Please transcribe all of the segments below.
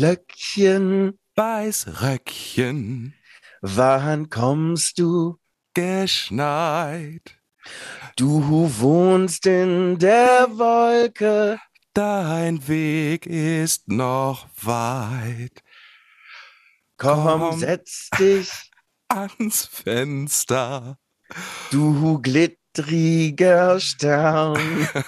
Schneeflöckchen, Weißröckchen, wann kommst du? geschneit. Du wohnst in der Wolke. Dein Weg ist noch weit. Komm, Komm. setz dich, Ans Fenster. du glittriger Stern.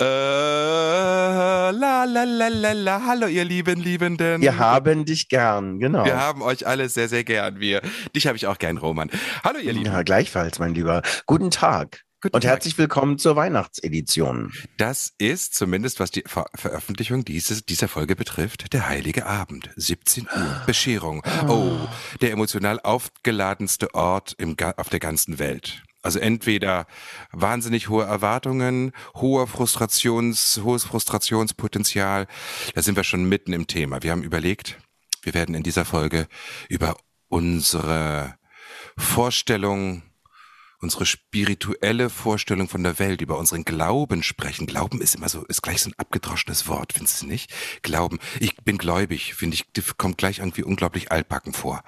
Äh, la la la la la. Hallo, ihr lieben Liebenden. Wir haben dich gern, genau. Wir haben euch alle sehr, sehr gern. Wir, dich habe ich auch gern, Roman. Hallo, ihr Lieben. ja, gleichfalls, mein Lieber. Guten Tag Guten und Tag. herzlich willkommen zur Weihnachtsedition. Das ist zumindest, was die Ver Veröffentlichung dieses, dieser Folge betrifft, der Heilige Abend, 17 Uhr, Bescherung. Oh, der emotional aufgeladenste Ort im, auf der ganzen Welt. Also entweder wahnsinnig hohe Erwartungen, hoher Frustrations, hohes Frustrationspotenzial. Da sind wir schon mitten im Thema. Wir haben überlegt, wir werden in dieser Folge über unsere Vorstellung unsere spirituelle Vorstellung von der Welt, über unseren Glauben sprechen. Glauben ist immer so, ist gleich so ein abgedroschenes Wort, findest du nicht? Glauben. Ich bin gläubig, finde ich, kommt gleich irgendwie unglaublich altbacken vor.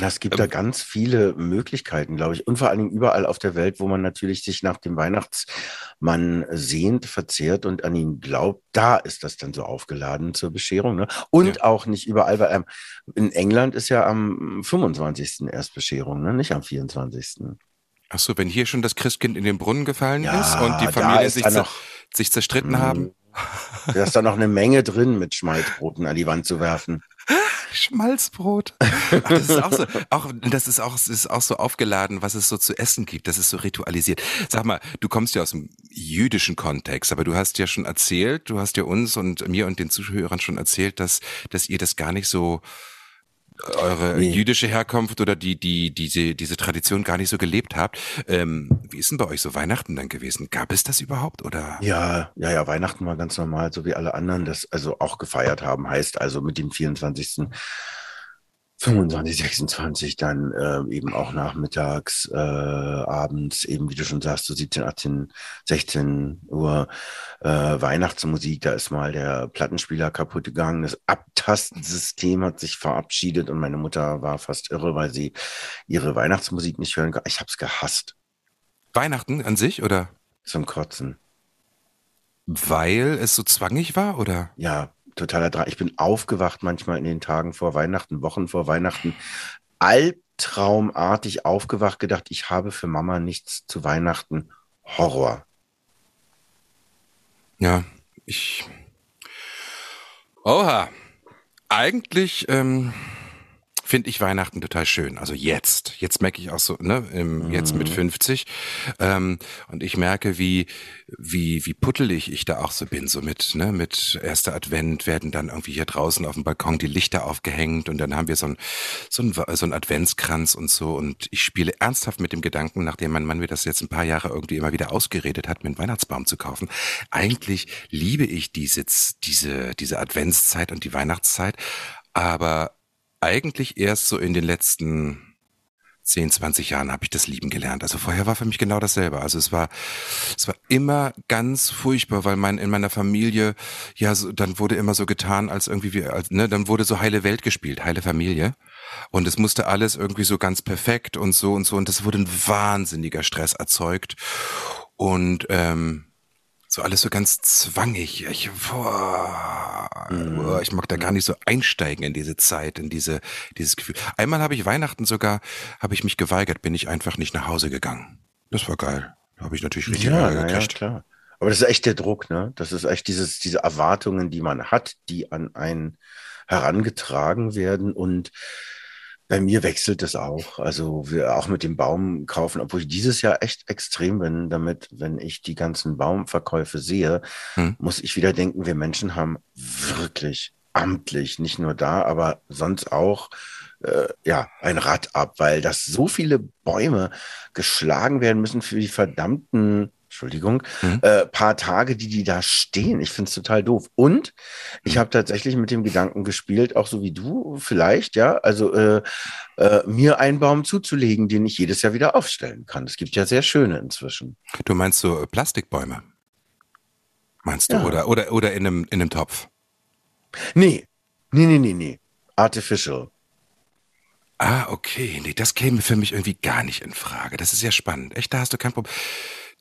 Es gibt da ganz viele Möglichkeiten, glaube ich. Und vor allen Dingen überall auf der Welt, wo man natürlich sich nach dem Weihnachtsmann sehnt, verzehrt und an ihn glaubt, da ist das dann so aufgeladen zur Bescherung. Ne? Und Ja. auch nicht überall, weil ähm, in England ist ja am 25. erst Bescherung, ne? nicht am 24. Ach so, wenn hier schon das Christkind in den Brunnen gefallen Ja, ist und die Familie sich, noch- sich zerstritten Mhm. haben. Da ist da noch eine Menge drin, mit Schmalzbroten an die Wand zu werfen. Schmalzbrot. Ach, das ist auch so, auch, das ist auch, es ist auch so aufgeladen, was es so zu essen gibt. Das ist so ritualisiert. Sag mal, du kommst ja aus dem jüdischen Kontext, aber du hast ja schon erzählt, du hast ja uns und mir und den Zuhörern schon erzählt, dass, dass ihr das gar nicht so eure Nee. jüdische Herkunft oder die, die, diese, diese Tradition gar nicht so gelebt habt. Ähm, wie ist denn bei euch so Weihnachten dann gewesen? Gab es das überhaupt oder? Ja, ja, ja, Weihnachten war ganz normal, so wie alle anderen das also auch gefeiert haben. Heißt also mit dem 24. 25, 26 dann äh, eben auch nachmittags, äh, abends, eben wie du schon sagst, so 17, 18, 16 Uhr äh, Weihnachtsmusik, da ist mal der Plattenspieler kaputt gegangen, das Abtastensystem hat sich verabschiedet und meine Mutter war fast irre, weil sie ihre Weihnachtsmusik nicht hören kann. Ich hab's gehasst, Weihnachten an sich oder? zum Kotzen. Weil es so zwangig war oder? Ja, totaler Drang. Ich bin aufgewacht manchmal in den Tagen vor Weihnachten, Wochen vor Weihnachten, albtraumartig aufgewacht, gedacht, ich habe für Mama nichts zu Weihnachten. Horror. Ja, ich. Oha. Eigentlich ähm, finde ich Weihnachten total schön. Also jetzt. Jetzt merke ich auch so, ne, ähm, jetzt mit 50. Ähm, und ich merke, wie, wie, wie puttelig ich da auch so bin. So mit, ne, mit erster Advent werden dann irgendwie hier draußen auf dem Balkon die Lichter aufgehängt und dann haben wir so ein, so ein, so ein Adventskranz und so. Und ich spiele ernsthaft mit dem Gedanken, nachdem mein Mann mir das jetzt ein paar Jahre irgendwie immer wieder ausgeredet hat, mir einen Weihnachtsbaum zu kaufen. Eigentlich liebe ich diese, diese, diese Adventszeit und die Weihnachtszeit, aber eigentlich erst so in den letzten 10, 20 Jahren habe ich das lieben gelernt. Also vorher war für mich genau dasselbe. Also es war, es war immer ganz furchtbar, weil mein, in meiner Familie, ja, so, dann wurde immer so getan, als irgendwie wir, als, ne, dann wurde so heile Welt gespielt, heile Familie. Und es musste alles irgendwie so ganz perfekt und so und so. Und das wurde ein wahnsinniger Stress erzeugt. Und, ähm, so alles so ganz zwangig. Ich, boah, boah, ich mag da gar nicht so einsteigen in diese Zeit, in diese, dieses Gefühl. Einmal habe ich Weihnachten sogar, habe ich mich geweigert, bin ich einfach nicht nach Hause gegangen. Das war geil. Da habe ich natürlich richtig Ja, Ärger na ja, gekriegt. klar. Aber das ist echt der Druck, ne? Das ist echt dieses, diese Erwartungen, die man hat, die an einen herangetragen werden und Bei mir wechselt es auch. Also wir auch mit dem Baum kaufen, obwohl ich dieses Jahr echt extrem bin, damit, wenn ich die ganzen Baumverkäufe sehe, hm. muss ich wieder denken, wir Menschen haben wirklich amtlich, nicht nur da, aber sonst auch äh, ja, ein Rad ab, weil das so viele Bäume geschlagen werden müssen für die verdammten Entschuldigung, mhm. äh, paar Tage, die die da stehen. Ich finde es total doof. Und ich mhm. habe tatsächlich mit dem Gedanken gespielt, auch so wie du vielleicht, ja, also äh, äh, mir einen Baum zuzulegen, den ich jedes Jahr wieder aufstellen kann. Es gibt ja sehr schöne inzwischen. Du meinst so äh, Plastikbäume? Meinst du? Ja. Oder, oder, oder in einem, in einem Topf? Nee. Nee, nee, nee, nee. Artificial. Ah, okay. Nee, das käme für mich irgendwie gar nicht in Frage. Das ist ja spannend. Echt, da hast du kein Problem.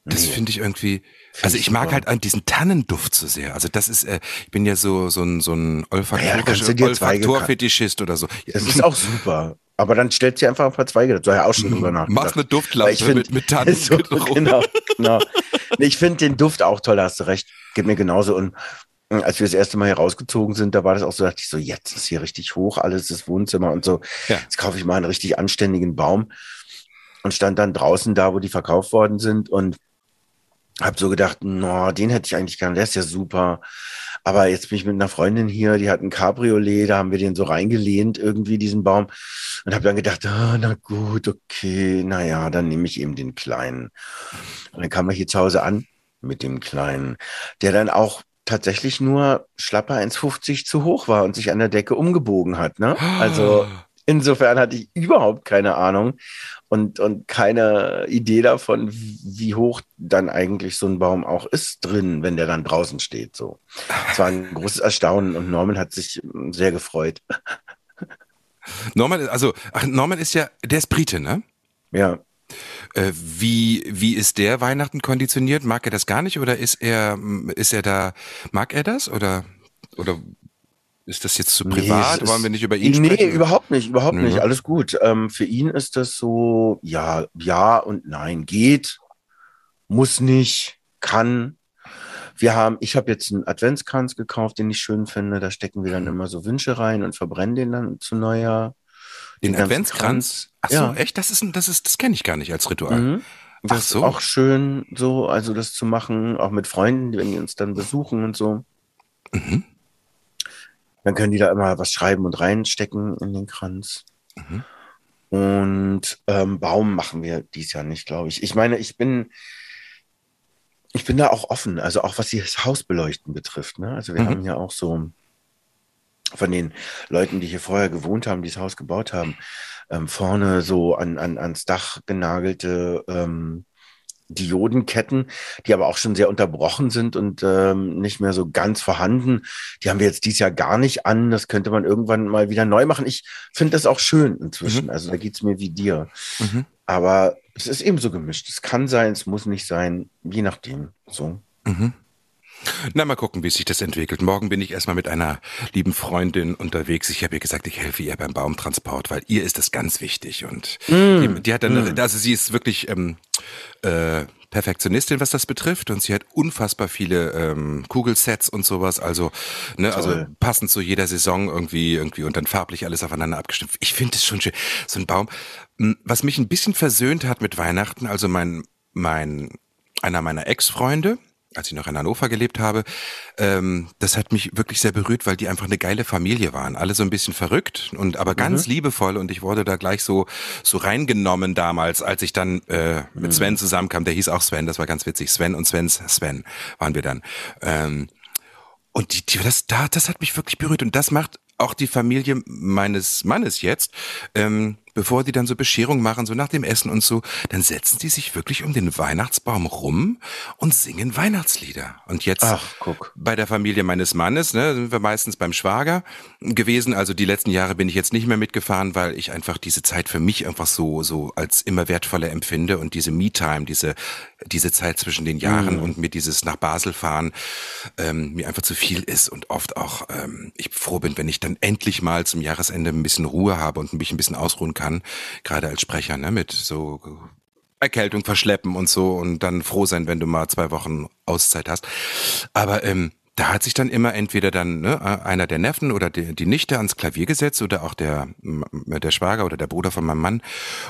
Das finde ich irgendwie. also ich mag halt diesen Tannenduft so sehr. Also das ist, äh, ich bin ja so so ein so ein Olfaktorfetischist oder so. Das ist auch super. Aber dann stellt sie einfach ein paar Zweige dazu. Ja auch schon drüber nach. Machst eine Duftlampe find, mit, mit Tannen. So, genau, genau. Ich finde den Duft auch toll, da hast du recht. Geht mir genauso. Und äh, als wir das erste Mal hier rausgezogen sind, da war das auch so, dachte ich so, jetzt ist hier richtig hoch, alles das Wohnzimmer und so. Ja. Jetzt kaufe ich mal einen richtig anständigen Baum. Und stand dann draußen da, wo die verkauft worden sind und hab so gedacht, no, den hätte ich eigentlich gern, der ist ja super. Aber jetzt bin ich mit einer Freundin hier, die hat ein Cabriolet, da haben wir den so reingelehnt, irgendwie diesen Baum. Und habe dann gedacht, oh, na gut, okay, naja, dann nehme ich eben den kleinen. Und dann kam er hier zu Hause an mit dem kleinen, der dann auch tatsächlich nur schlapper 1,50 zu hoch war und sich an der Decke umgebogen hat. Ne? Also insofern hatte ich überhaupt keine Ahnung und, und keine Idee davon, wie hoch dann eigentlich so ein Baum auch ist drin, wenn der dann draußen steht. So. Es war ein großes Erstaunen und Norman hat sich sehr gefreut. Norman, also, ach, Norman ist ja, der ist Brite, ne? Ja. Äh, wie, wie ist der Weihnachten konditioniert? Mag er das gar nicht oder ist er, ist er da, mag er das oder, oder ist das jetzt zu privat? Nee, Wollen wir nicht über ihn nee, sprechen? Nee, überhaupt nicht, überhaupt nicht. Ne? Alles gut. Ähm, für ihn ist das so, ja, ja und nein. Geht, muss nicht, kann. Wir haben, ich habe jetzt einen Adventskranz gekauft, den ich schön finde. Da stecken wir dann mhm. immer so Wünsche rein und verbrennen den dann zu Neujahr. Den, den Adventskranz? Ach so, ja. echt? Das ist, das ist, das kenne ich gar nicht als Ritual. Mhm. Das Ach so. ist auch schön, so, also das zu machen, auch mit Freunden, wenn die uns dann besuchen und so. Mhm. Dann können die da immer was schreiben und reinstecken in den Kranz. Mhm. Und ähm, Baum machen wir dies Jahr nicht, glaube ich. Ich meine, ich bin, ich bin da auch offen, also auch was das Hausbeleuchten betrifft. Ne? Also wir mhm. haben ja auch so von den Leuten, die hier vorher gewohnt haben, die das Haus gebaut haben, ähm, vorne so an, an, ans Dach genagelte ähm, Diodenketten, die aber auch schon sehr unterbrochen sind und ähm, nicht mehr so ganz vorhanden. Die haben wir jetzt dieses Jahr gar nicht an. Das könnte man irgendwann mal wieder neu machen. Ich finde das auch schön inzwischen. Mhm. Also da geht's mir wie dir. Mhm. Aber es ist eben so gemischt. Es kann sein, es muss nicht sein, je nachdem. So. Mhm. Na, mal gucken, wie sich das entwickelt. Morgen bin ich erstmal mit einer lieben Freundin unterwegs. Ich habe ihr gesagt, ich helfe ihr beim Baumtransport, weil ihr ist das ganz wichtig. Und mm. die, die, hat dann, mm. also sie ist wirklich ähm, äh, Perfektionistin, was das betrifft. Und sie hat unfassbar viele ähm, Kugelsets und sowas. Also, ne, also passend zu jeder Saison irgendwie, irgendwie und dann farblich alles aufeinander abgestimmt. Ich finde es schon schön. So ein Baum. Hm, was mich ein bisschen versöhnt hat mit Weihnachten, also mein, mein, einer meiner Ex-Freunde, als ich noch in Hannover gelebt habe, ähm, das hat mich wirklich sehr berührt, weil die einfach eine geile Familie waren. Alle so ein bisschen verrückt und aber ganz mhm. liebevoll und ich wurde da gleich so so reingenommen damals, als ich dann äh, mit mhm. Sven zusammenkam. Der hieß auch Sven, das war ganz witzig. Sven und Svens Sven waren wir dann. Ähm, und die, die, das, da, das hat mich wirklich berührt und das macht auch die Familie meines Mannes jetzt. Ähm, bevor die dann so Bescherung machen, so nach dem Essen und so, dann setzen die sich wirklich um den Weihnachtsbaum rum und singen Weihnachtslieder. Und jetzt Ach, bei der Familie meines Mannes, ne, sind wir meistens beim Schwager gewesen. Also die letzten Jahre bin ich jetzt nicht mehr mitgefahren, weil ich einfach diese Zeit für mich einfach so, so als immer wertvoller empfinde und diese Me-Time, diese, diese Zeit zwischen den Jahren mhm. und mir dieses nach Basel fahren, ähm, mir einfach zu viel ist und oft auch ähm, ich froh bin, wenn ich dann endlich mal zum Jahresende ein bisschen Ruhe habe und mich ein bisschen ausruhen kann kann, gerade als Sprecher, ne, mit so Erkältung verschleppen und so und dann froh sein, wenn du mal zwei Wochen Auszeit hast. Aber ähm, da hat sich dann immer entweder dann ne, einer der Neffen oder die, die Nichte ans Klavier gesetzt oder auch der, der Schwager oder der Bruder von meinem Mann.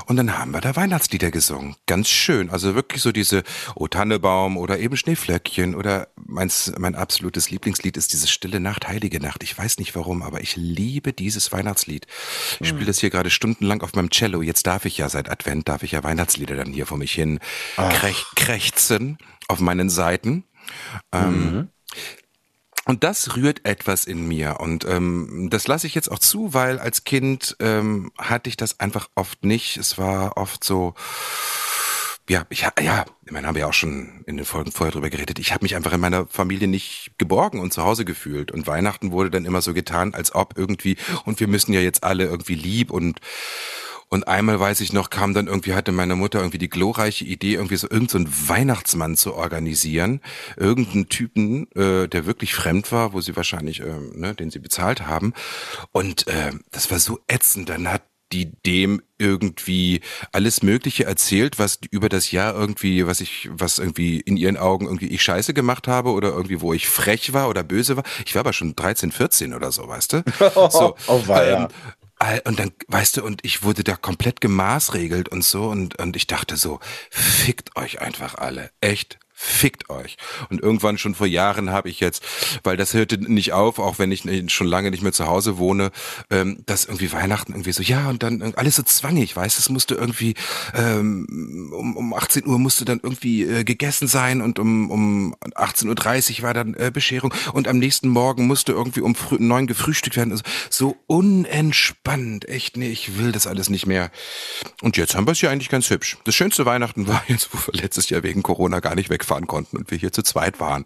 Und dann haben wir da Weihnachtslieder gesungen. Ganz schön. Also wirklich so diese O Tannebaum oder eben Schneeflöckchen oder meins, mein absolutes Lieblingslied ist diese Stille Nacht, Heilige Nacht. Ich weiß nicht warum, aber ich liebe dieses Weihnachtslied. Ich spiele das hier gerade stundenlang auf meinem Cello. Jetzt darf ich ja seit Advent, darf ich ja Weihnachtslieder dann hier vor mich hin krech, krächzen auf meinen Seiten. Ähm, mhm. Und das rührt etwas in mir. Und ähm, das lasse ich jetzt auch zu, weil als Kind ähm, hatte ich das einfach oft nicht. Es war oft so, ja, ich, ja, ich meine, haben wir ja auch schon in den Folgen vorher drüber geredet. Ich habe mich einfach in meiner Familie nicht geborgen und zu Hause gefühlt. Und Weihnachten wurde dann immer so getan, als ob irgendwie, und wir müssen ja jetzt alle irgendwie lieb und und einmal weiß ich noch, kam dann irgendwie, hatte meine Mutter irgendwie die glorreiche Idee, irgendwie so irgendeinen so Weihnachtsmann zu organisieren. Irgendeinen Typen, äh, der wirklich fremd war, wo sie wahrscheinlich, äh, ne, den sie bezahlt haben. Und äh, das war so ätzend. Dann hat die dem irgendwie alles Mögliche erzählt, was über das Jahr irgendwie, was ich, was irgendwie in ihren Augen irgendwie ich scheiße gemacht habe oder irgendwie, wo ich frech war oder böse war. Ich war aber schon 13, 14 oder so, weißt du? So, oh, ähm, und dann, weißt du, und ich wurde da komplett gemaßregelt und so und, und ich dachte so, fickt euch einfach alle. Echt, fickt euch. Und irgendwann schon vor Jahren habe ich jetzt, weil das hörte nicht auf, auch wenn ich schon lange nicht mehr zu Hause wohne, ähm, dass irgendwie Weihnachten irgendwie so, ja, und dann alles so zwangig, weißt es musste irgendwie ähm, um, um 18 Uhr musste dann irgendwie äh, gegessen sein und um, um 18.30 Uhr war dann äh, Bescherung und am nächsten Morgen musste irgendwie um neun gefrühstückt werden. Also, so unentspannt, echt, nee, ich will das alles nicht mehr. Und jetzt haben wir es ja eigentlich ganz hübsch. Das schönste Weihnachten war jetzt, wo wir letztes Jahr wegen Corona gar nicht weg wegfahren konnten und wir hier zu zweit waren.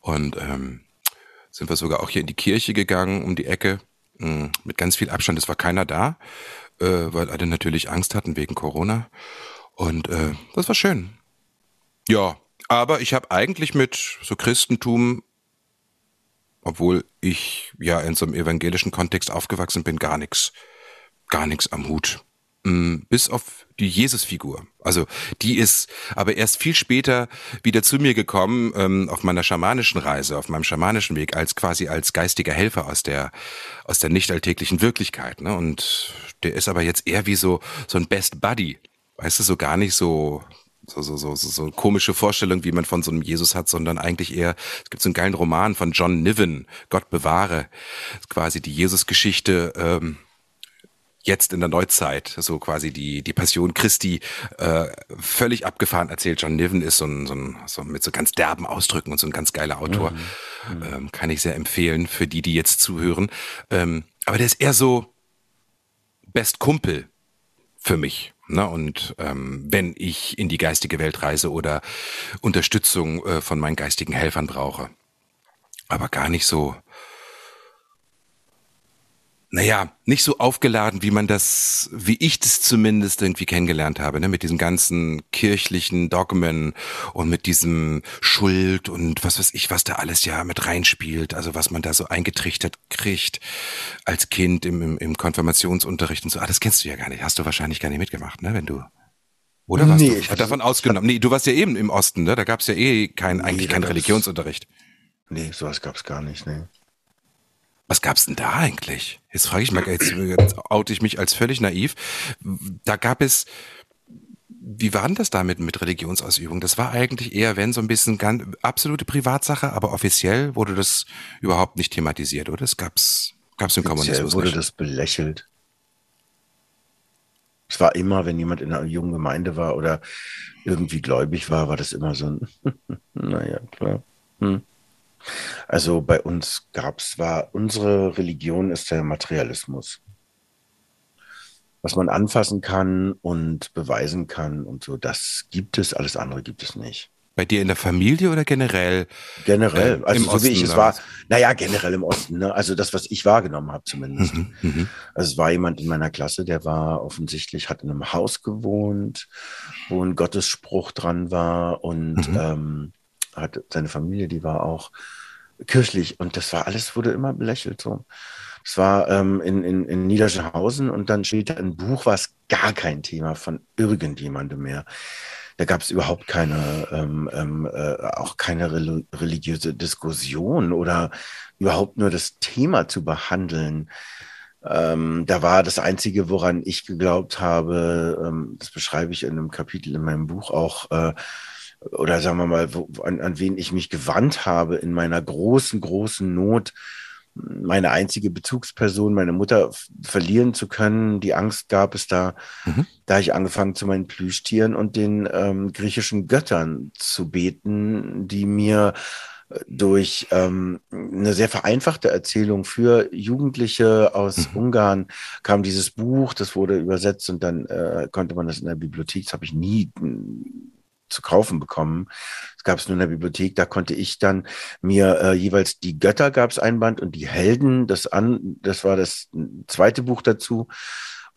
Und ähm, sind wir sogar auch hier in die Kirche gegangen, um die Ecke, mh, hm, mit ganz viel Abstand. Es war keiner da, äh, weil alle natürlich Angst hatten wegen Corona. Und äh, das war schön. Ja, aber ich habe eigentlich mit so Christentum, obwohl ich ja in so einem evangelischen Kontext aufgewachsen bin, gar nichts, gar nichts am Hut. Mm, bis auf die Jesusfigur. Also die ist aber erst viel später wieder zu mir gekommen ähm, auf meiner schamanischen Reise, auf meinem schamanischen Weg, als quasi als geistiger Helfer aus der aus der nicht alltäglichen Wirklichkeit. Ne? Und der ist aber jetzt eher wie so so ein Best Buddy, weißt du, so gar nicht so so, so, so, so, so eine komische Vorstellung, wie man von so einem Jesus hat, sondern eigentlich eher, es gibt so einen geilen Roman von John Niven, Gott bewahre, quasi die Jesusgeschichte ähm, jetzt in der Neuzeit, so quasi die, die Passion Christi, äh, völlig abgefahren erzählt. John Niven ist so ein, so ein so mit so ganz derben Ausdrücken und so ein ganz geiler Autor. Mhm. Ähm, kann ich sehr empfehlen für die, die jetzt zuhören. Ähm, aber der ist eher so Best Kumpel für mich. Ne? Und ähm, wenn ich in die geistige Welt reise oder Unterstützung äh, von meinen geistigen Helfern brauche. Aber gar nicht so naja, nicht so aufgeladen, wie man das, wie ich das zumindest irgendwie kennengelernt habe, ne? mit diesen ganzen kirchlichen Dogmen und mit diesem Schuld und was weiß ich, was da alles ja mit reinspielt, also was man da so eingetrichtert kriegt als Kind im, im, im Konfirmationsunterricht und so. Ah, das kennst du ja gar nicht, hast du wahrscheinlich gar nicht mitgemacht, ne, wenn du oder warst nee, du davon ausgenommen? Nee, du warst ja eben im Osten, ne? Da gab es ja eh kein, eigentlich nee, keinen Religionsunterricht. Nee, sowas gab es gar nicht, nee. Was gab's denn da eigentlich? Jetzt frage ich mal, jetzt, jetzt oute ich mich als völlig naiv. Da gab es, wie war denn das da mit, Religionsausübung? Das war eigentlich eher, wenn so ein bisschen ganz, absolute Privatsache, aber offiziell wurde das überhaupt nicht thematisiert, oder? Das gab's, gab's im Kommunismus wurde nicht. das belächelt. Es war immer, wenn jemand in einer jungen Gemeinde war oder irgendwie gläubig war, war das immer so ein, naja, klar. Hm. Also bei uns gab es zwar, unsere Religion ist der Materialismus. Was man anfassen kann und beweisen kann und so, das gibt es, alles andere gibt es nicht. Bei dir in der Familie oder generell? Generell, äh, also so Osten, wie ich es war. Naja, generell im Osten, ne? Also das, was ich wahrgenommen habe zumindest. Mhm, mhm, also es war jemand in meiner Klasse, der war offensichtlich, hat in einem Haus gewohnt, wo ein Gottesspruch dran war und mhm. ähm, hat seine Familie, die war auch kirchlich und das war alles, wurde immer belächelt so. Es war ähm, in, in, in Niederschenhausen und dann da ein Buch, was gar kein Thema von irgendjemandem mehr. Da gab es überhaupt keine, ähm, ähm, äh, auch keine religiöse Diskussion oder überhaupt nur das Thema zu behandeln. Ähm, da war das Einzige, woran ich geglaubt habe, ähm, das beschreibe ich in einem Kapitel in meinem Buch auch, äh, oder sagen wir mal, wo, an, an wen ich mich gewandt habe in meiner großen, großen Not, meine einzige Bezugsperson, meine Mutter verlieren zu können. Die Angst gab es da. Mhm. Da ich angefangen zu meinen Plüschtieren und den ähm, griechischen Göttern zu beten, die mir äh, durch ähm, eine sehr vereinfachte Erzählung für Jugendliche aus mhm. Ungarn kam dieses Buch, das wurde übersetzt und dann äh, konnte man das in der Bibliothek, das habe ich nie zu kaufen bekommen. Es gab es nur in der Bibliothek, da konnte ich dann mir äh, jeweils die Götter gab es ein Band und die Helden, das an, das war das zweite Buch dazu.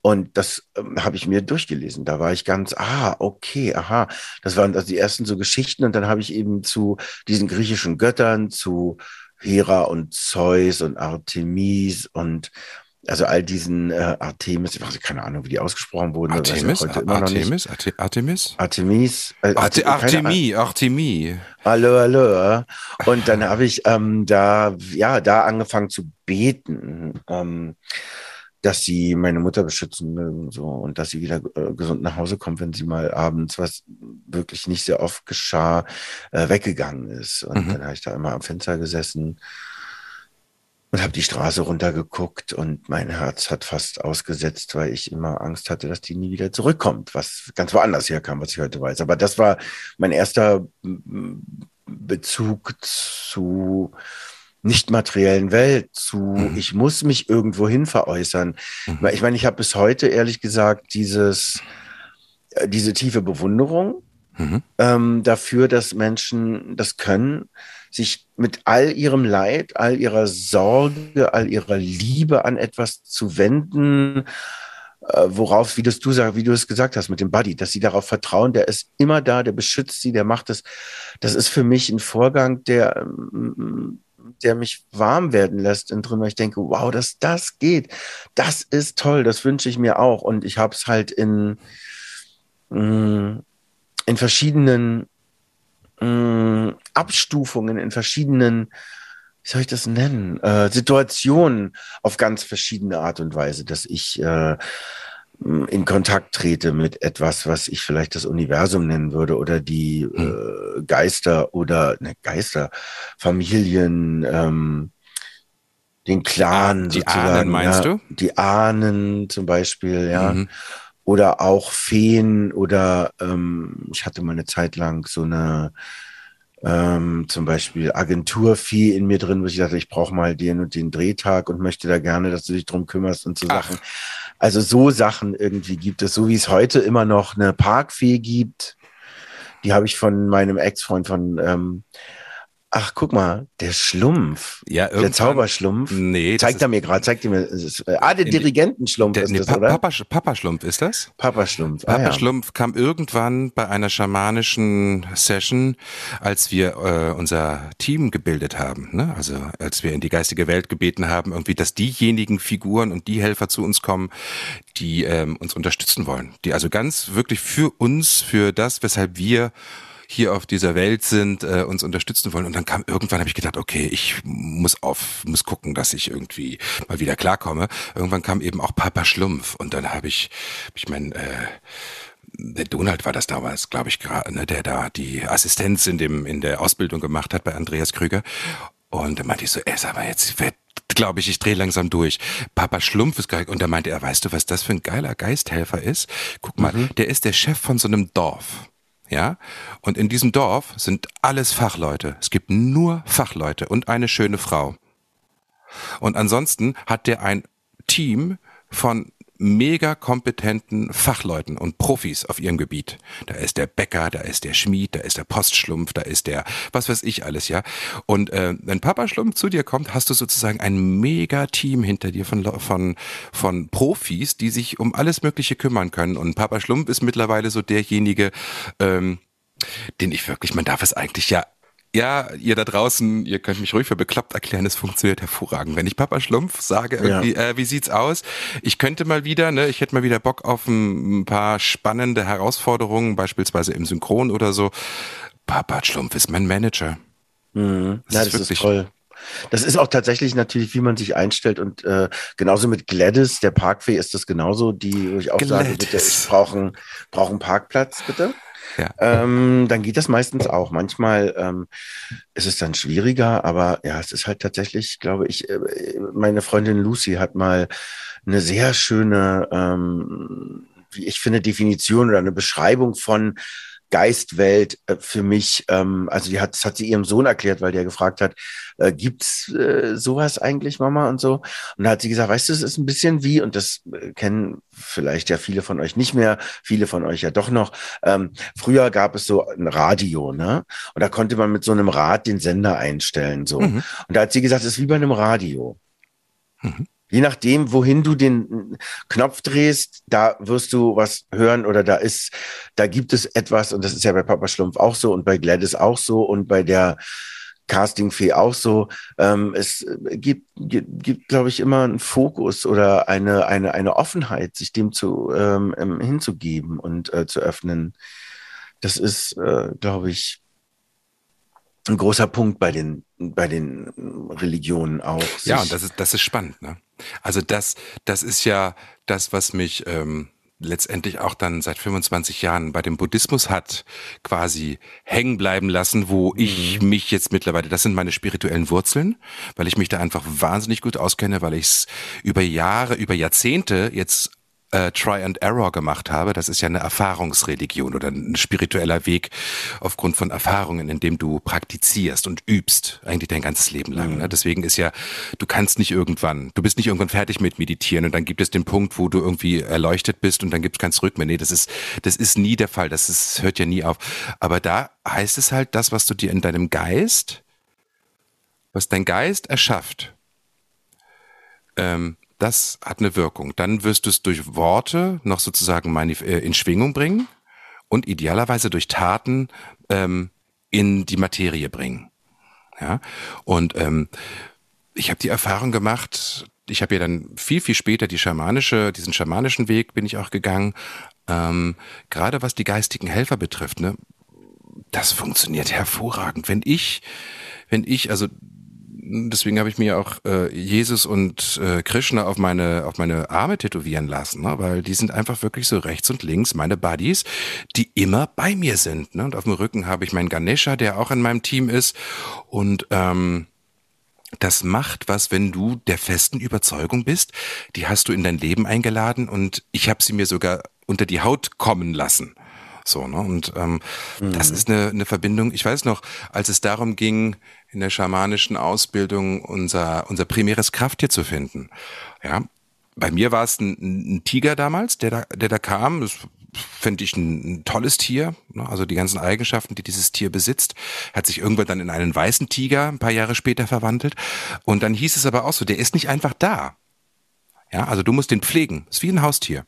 Und das ähm, habe ich mir durchgelesen. Da war ich ganz, ah, okay, aha. Das waren also die ersten so Geschichten. Und dann habe ich eben zu diesen griechischen Göttern, zu Hera und Zeus und Artemis und also all diesen äh, Artemis, ich weiß keine Ahnung, wie die ausgesprochen wurden. Artemis, Artemis, Artemis, Artemis, äh, Arte, Artemi, Artemi. Hallo, hallo. Und dann habe ich ähm, da, ja, da angefangen zu beten, ähm, dass sie meine Mutter beschützen mögen, so und dass sie wieder äh, gesund nach Hause kommt, wenn sie mal abends, was wirklich nicht sehr oft geschah, äh, weggegangen ist. Und mhm. dann habe ich da immer am Fenster gesessen und habe die Straße runtergeguckt und mein Herz hat fast ausgesetzt, weil ich immer Angst hatte, dass die nie wieder zurückkommt, was ganz woanders herkam, was ich heute weiß. Aber das war mein erster Bezug zu nicht materiellen Welt, zu mhm. ich muss mich irgendwo hin veräußern. Mhm. Ich meine, ich habe bis heute ehrlich gesagt dieses äh, diese tiefe Bewunderung mhm. ähm, dafür, dass Menschen das können sich mit all ihrem Leid, all ihrer Sorge, all ihrer Liebe an etwas zu wenden, äh, worauf, wie das du wie du es gesagt hast mit dem Buddy, dass sie darauf vertrauen, der ist immer da, der beschützt sie, der macht es. Das ist für mich ein Vorgang, der, ähm, der mich warm werden lässt in drin, weil ich denke, wow, dass das geht, das ist toll, das wünsche ich mir auch. Und ich habe es halt in, mm, in verschiedenen mh, Abstufungen in verschiedenen, wie soll ich das nennen, äh, Situationen auf ganz verschiedene Art und Weise, dass ich äh, in Kontakt trete mit etwas, was ich vielleicht das Universum nennen würde oder die hm. äh, Geister oder ne, Geister, Familien, ähm, den Clan ah, die sozusagen. Ahnen meinst ja, du? Die Ahnen zum Beispiel, ja. Mhm oder auch Feen oder ähm, ich hatte mal eine Zeit lang so eine ähm, zum Beispiel Agenturfee in mir drin, wo ich dachte, ich brauche mal den und den Drehtag und möchte da gerne, dass du dich drum kümmerst und so Ach. Sachen. Also so Sachen irgendwie gibt es, so wie es heute immer noch eine Parkfee gibt. Die habe ich von meinem Ex-Freund von ähm, Ach, guck mal, der Schlumpf, ja, der Zauberschlumpf. Nee, zeigt er mir gerade, zeigt er mir. Ist, äh, ah, der Dirigentenschlumpf der, ist nee, das, pa oder? Papa, Papa Schlumpf ist das? Papa Schlumpf. Ah, Papa ja. Schlumpf kam irgendwann bei einer schamanischen Session, als wir äh, unser Team gebildet haben. Ne? Also als wir in die geistige Welt gebeten haben, irgendwie, dass diejenigen Figuren und die Helfer zu uns kommen, die ähm, uns unterstützen wollen. Die also ganz wirklich für uns, für das, weshalb wir hier auf dieser Welt sind, äh, uns unterstützen wollen. Und dann kam irgendwann, habe ich gedacht, okay, ich muss auf, muss gucken, dass ich irgendwie mal wieder klarkomme. Irgendwann kam eben auch Papa Schlumpf und dann habe ich, ich mein, äh, der Donald war das damals, glaube ich, gerade, ne, der da die Assistenz in dem in der Ausbildung gemacht hat bei Andreas Krüger. Und dann meinte ich so, ey, sag mal, jetzt wird glaube ich, ich drehe langsam durch. Papa Schlumpf ist geil. Und da meinte er, weißt du, was das für ein geiler Geisthelfer ist? Guck mal, mhm. der ist der Chef von so einem Dorf ja. Und in diesem Dorf sind alles Fachleute. Es gibt nur Fachleute und eine schöne Frau. Und ansonsten hat der ein Team von mega kompetenten Fachleuten und Profis auf ihrem Gebiet. Da ist der Bäcker, da ist der Schmied, da ist der Postschlumpf, da ist der, was weiß ich alles, ja. Und äh, wenn Papa Schlumpf zu dir kommt, hast du sozusagen ein mega Team hinter dir von, von, von Profis, die sich um alles Mögliche kümmern können. Und Papa Schlumpf ist mittlerweile so derjenige, ähm, den ich wirklich, man darf es eigentlich ja ja, ihr da draußen, ihr könnt mich ruhig für bekloppt erklären, es funktioniert hervorragend. Wenn ich Papa Schlumpf sage, irgendwie, ja. äh, wie sieht's aus? Ich könnte mal wieder, ne, ich hätte mal wieder Bock auf ein, ein paar spannende Herausforderungen, beispielsweise im Synchron oder so. Papa Schlumpf ist mein Manager. Mhm. Das, ja, ist, das ist toll. Das ist auch tatsächlich natürlich, wie man sich einstellt und äh, genauso mit Gladys, der Parkfee, ist das genauso, die wo ich auch Gladys. sage, bitte, ich brauche brauch einen Parkplatz, bitte. Ja. Ähm, dann geht das meistens auch. Manchmal ähm, ist es dann schwieriger, aber ja, es ist halt tatsächlich, glaube ich, äh, meine Freundin Lucy hat mal eine sehr schöne, ähm, wie ich finde, Definition oder eine Beschreibung von Geistwelt äh, für mich, ähm, also die hat, das hat sie ihrem Sohn erklärt, weil der gefragt hat, äh, gibt's äh, sowas eigentlich, Mama und so? Und da hat sie gesagt, weißt du, es ist ein bisschen wie, und das äh, kennen vielleicht ja viele von euch nicht mehr, viele von euch ja doch noch. Ähm, früher gab es so ein Radio, ne? Und da konnte man mit so einem Rad den Sender einstellen, so. Mhm. Und da hat sie gesagt, es ist wie bei einem Radio. Mhm. Je nachdem, wohin du den Knopf drehst, da wirst du was hören oder da ist, da gibt es etwas und das ist ja bei Papa Schlumpf auch so und bei Gladys auch so und bei der Castingfee auch so. Ähm, es gibt, gibt, gibt glaube ich, immer einen Fokus oder eine, eine, eine Offenheit, sich dem zu ähm, ähm hinzugeben und äh, zu öffnen. Das ist, äh, glaube ich, ein großer Punkt bei den, bei den Religionen auch. Ja, und das ist, das ist spannend, ne? Also das, das ist ja das, was mich ähm, letztendlich auch dann seit 25 Jahren bei dem Buddhismus hat quasi hängen bleiben lassen, wo ich mhm. mich jetzt mittlerweile, das sind meine spirituellen Wurzeln, weil ich mich da einfach wahnsinnig gut auskenne, weil ich es über Jahre, über Jahrzehnte jetzt äh, Try and Error gemacht habe. Das ist ja eine Erfahrungsreligion oder ein spiritueller Weg aufgrund von Erfahrungen, in dem du praktizierst und übst, eigentlich dein ganzes Leben lang. Mhm. Ne? Deswegen ist ja, du kannst nicht irgendwann, du bist nicht irgendwann fertig mit Meditieren und dann gibt es den Punkt, wo du irgendwie erleuchtet bist und dann gibt es kein Zurück mehr. Nee, das ist, das ist nie der Fall. Das ist, hört ja nie auf. Aber da heißt es halt, das, was du dir in deinem Geist, was dein Geist erschafft, ähm, das hat eine Wirkung. Dann wirst du es durch Worte noch sozusagen äh, in Schwingung bringen und idealerweise durch Taten ähm, in die Materie bringen. Ja, und ähm, ich habe die Erfahrung gemacht. Ich habe ja dann viel viel später die schamanische, diesen schamanischen Weg bin ich auch gegangen. Ähm, gerade was die geistigen Helfer betrifft, ne, das funktioniert hervorragend. Wenn ich, wenn ich, also deswegen habe ich mir auch äh, Jesus und äh, Krishna auf meine auf meine Arme tätowieren lassen, ne? weil die sind einfach wirklich so rechts und links meine Buddies, die immer bei mir sind. Ne? Und auf dem Rücken habe ich meinen Ganesha, der auch in meinem Team ist und ähm, das macht was, wenn du der festen Überzeugung bist, die hast du in dein Leben eingeladen und ich habe sie mir sogar unter die Haut kommen lassen. So, ne? Und ähm, mhm. das ist eine, eine Verbindung. Ich weiß noch, als es darum ging, in der schamanischen Ausbildung unser, unser primäres Krafttier zu finden. Ja, bei mir war es ein, ein Tiger damals, der da, der da kam. Das fände ich ein, ein, tolles Tier. Ne? Also die ganzen Eigenschaften, die dieses Tier besitzt, hat sich irgendwann dann in einen weißen Tiger ein paar Jahre später verwandelt. Und dann hieß es aber auch so, der ist nicht einfach da. Ja, also du musst den pflegen. Ist wie ein Haustier.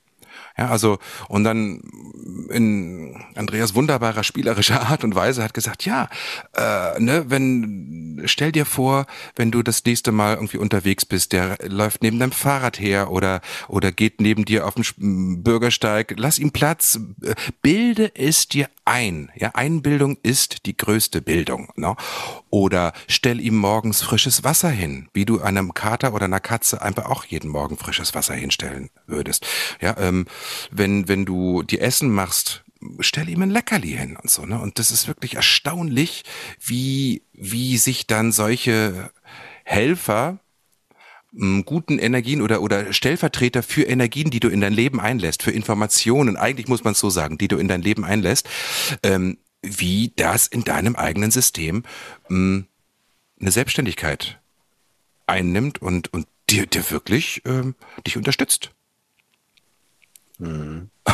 Ja, also, und dann in Andreas wunderbarer spielerischer Art und Weise hat gesagt, ja, äh, ne, wenn, stell dir vor, wenn du das nächste Mal irgendwie unterwegs bist, der läuft neben deinem Fahrrad her oder, oder geht neben dir auf dem Bürgersteig, lass ihm Platz, äh, bilde es dir ein. Ja, Einbildung ist die größte Bildung. Ne? Oder stell ihm morgens frisches Wasser hin, wie du einem Kater oder einer Katze einfach auch jeden Morgen frisches Wasser hinstellen würdest. Ja, ähm, wenn, wenn du die Essen machst, stell ihm ein Leckerli hin und so, ne? Und das ist wirklich erstaunlich, wie, wie sich dann solche Helfer guten Energien oder, oder Stellvertreter für Energien, die du in dein Leben einlässt, für Informationen, eigentlich muss man es so sagen, die du in dein Leben einlässt, ähm, wie das in deinem eigenen System ähm, eine Selbstständigkeit einnimmt und, und dir, dir wirklich ähm, dich unterstützt. Mhm.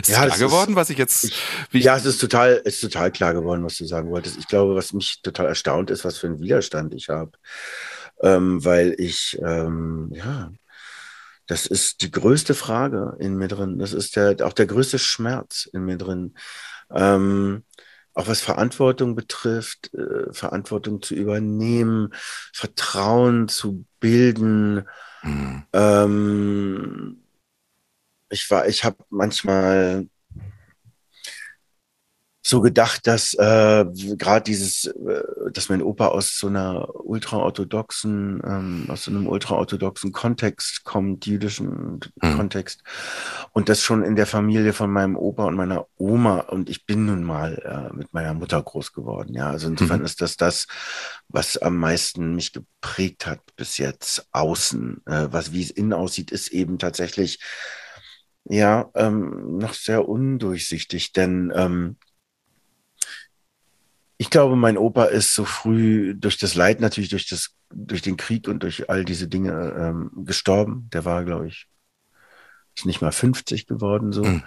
ist ja, klar geworden, ist, was ich jetzt. Ich, ja, es ist total, ist total klar geworden, was du sagen wolltest. Ich glaube, was mich total erstaunt ist, was für einen Widerstand ich habe ähm, weil ich, ähm, ja, das ist die größte Frage in mir drin. Das ist der, auch der größte Schmerz in mir drin. Ähm, auch was Verantwortung betrifft, äh, Verantwortung zu übernehmen, Vertrauen zu bilden. Mhm. Ähm, ich war, ich habe manchmal so gedacht, dass äh, gerade dieses, äh, dass mein Opa aus so einer ultraorthodoxen, ähm, aus so einem ultraorthodoxen Kontext kommt, jüdischen mhm. Kontext, und das schon in der Familie von meinem Opa und meiner Oma und ich bin nun mal äh, mit meiner Mutter groß geworden. Ja, also insofern mhm. ist das das, was am meisten mich geprägt hat bis jetzt außen. Äh, was wie es innen aussieht, ist eben tatsächlich ja ähm, noch sehr undurchsichtig, denn ähm, ich glaube, mein Opa ist so früh durch das Leid natürlich, durch das, durch den Krieg und durch all diese Dinge ähm, gestorben. Der war, glaube ich, ist nicht mal 50 geworden so. Mhm.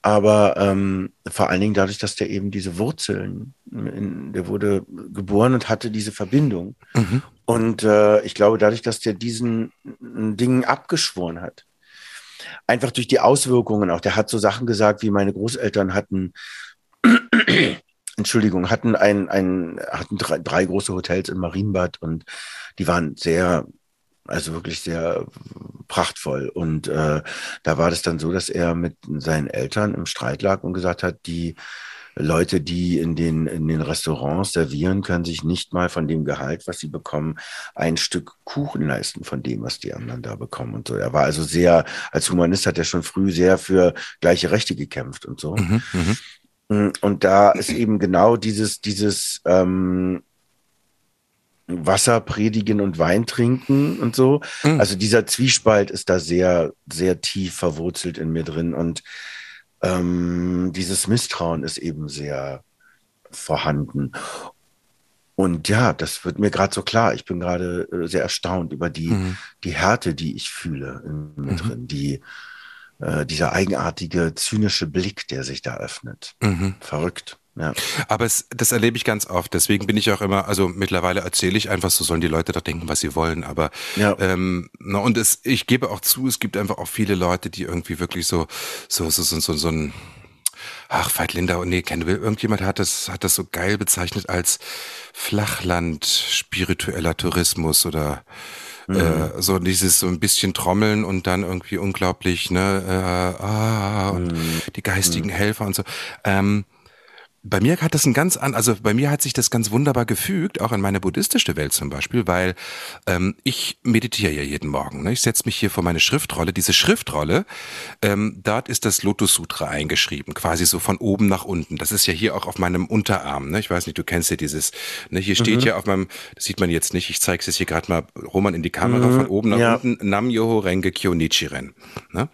Aber ähm, vor allen Dingen dadurch, dass der eben diese Wurzeln, in, der wurde geboren und hatte diese Verbindung. Mhm. Und äh, ich glaube, dadurch, dass der diesen Dingen abgeschworen hat, einfach durch die Auswirkungen auch, der hat so Sachen gesagt, wie meine Großeltern hatten Entschuldigung, hatten ein, ein hatten drei, drei große Hotels in Marienbad und die waren sehr, also wirklich sehr prachtvoll. Und äh, da war das dann so, dass er mit seinen Eltern im Streit lag und gesagt hat, die Leute, die in den, in den Restaurants servieren, können sich nicht mal von dem Gehalt, was sie bekommen, ein Stück Kuchen leisten von dem, was die anderen da bekommen und so. Er war also sehr, als Humanist hat er schon früh sehr für gleiche Rechte gekämpft und so. Mhm, mh. Mm, und da ist eben genau dieses, dieses ähm, Wasser predigen und Wein trinken und so. Mhm. Also dieser Zwiespalt ist da sehr, sehr tief verwurzelt in mir drin. Und ähm, dieses Misstrauen ist eben sehr vorhanden. Und ja, das wird mir gerade so klar. Ich bin gerade äh, sehr erstaunt über die, mhm. die Härte, die ich fühle in mir mhm. drin, die, äh, dieser eigenartige, zynische Blick, der sich da öffnet. Mhm. Verrückt. Ja. Aber es, das erlebe ich ganz oft. Deswegen bin ich auch immer, also mittlerweile erzähle ich einfach, so sollen die Leute da denken, was sie wollen. Aber ja. ähm, na, und es, ich gebe auch zu, es gibt einfach auch viele Leute, die irgendwie wirklich so, so, so, so, so, so ein Ach, Veit Lindau, nee, Ken Will, irgendjemand hat das, hat das so geil bezeichnet als Flachland spiritueller Tourismus oder Mhm. Äh, so dieses so ein bisschen Trommeln und dann irgendwie unglaublich, ne, äh, ah, und mhm. die geistigen mhm. Helfer und so. Ähm, bei mir hat das ein ganz an, also bei mir hat sich das ganz wunderbar gefügt, auch in meine buddhistische Welt zum Beispiel, weil ähm, ich meditiere ja jeden Morgen. Ne? Ich setze mich hier vor meine Schriftrolle. Diese Schriftrolle, ähm, dort ist das Lotus Sutra eingeschrieben, quasi so von oben nach unten. Das ist ja hier auch auf meinem Unterarm. Ne? Ich weiß nicht, du kennst ja dieses. Ne? Hier steht mhm. ja auf meinem, das sieht man jetzt nicht. Ich zeige es jetzt hier gerade mal Roman in die Kamera mhm. von oben nach ja. unten. Nam Yoho Renge Kyo Nichiren. Ne?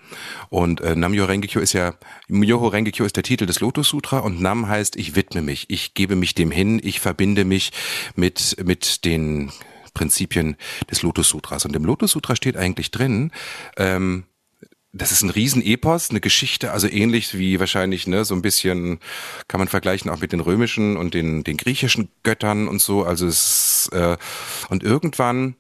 Und äh, Nam Yoho Renge Kyo ist ja Yoho Renge Kyo ist der Titel des Lotus Sutra und Nam heißt ich widme mich, ich gebe mich dem hin, ich verbinde mich mit, mit den Prinzipien des Lotus Sutras. Und im Lotus Sutra steht eigentlich drin, ähm, das ist ein Riesenepos, eine Geschichte, also ähnlich wie wahrscheinlich, ne, so ein bisschen kann man vergleichen auch mit den römischen und den, den griechischen Göttern und so. Also es äh, und irgendwann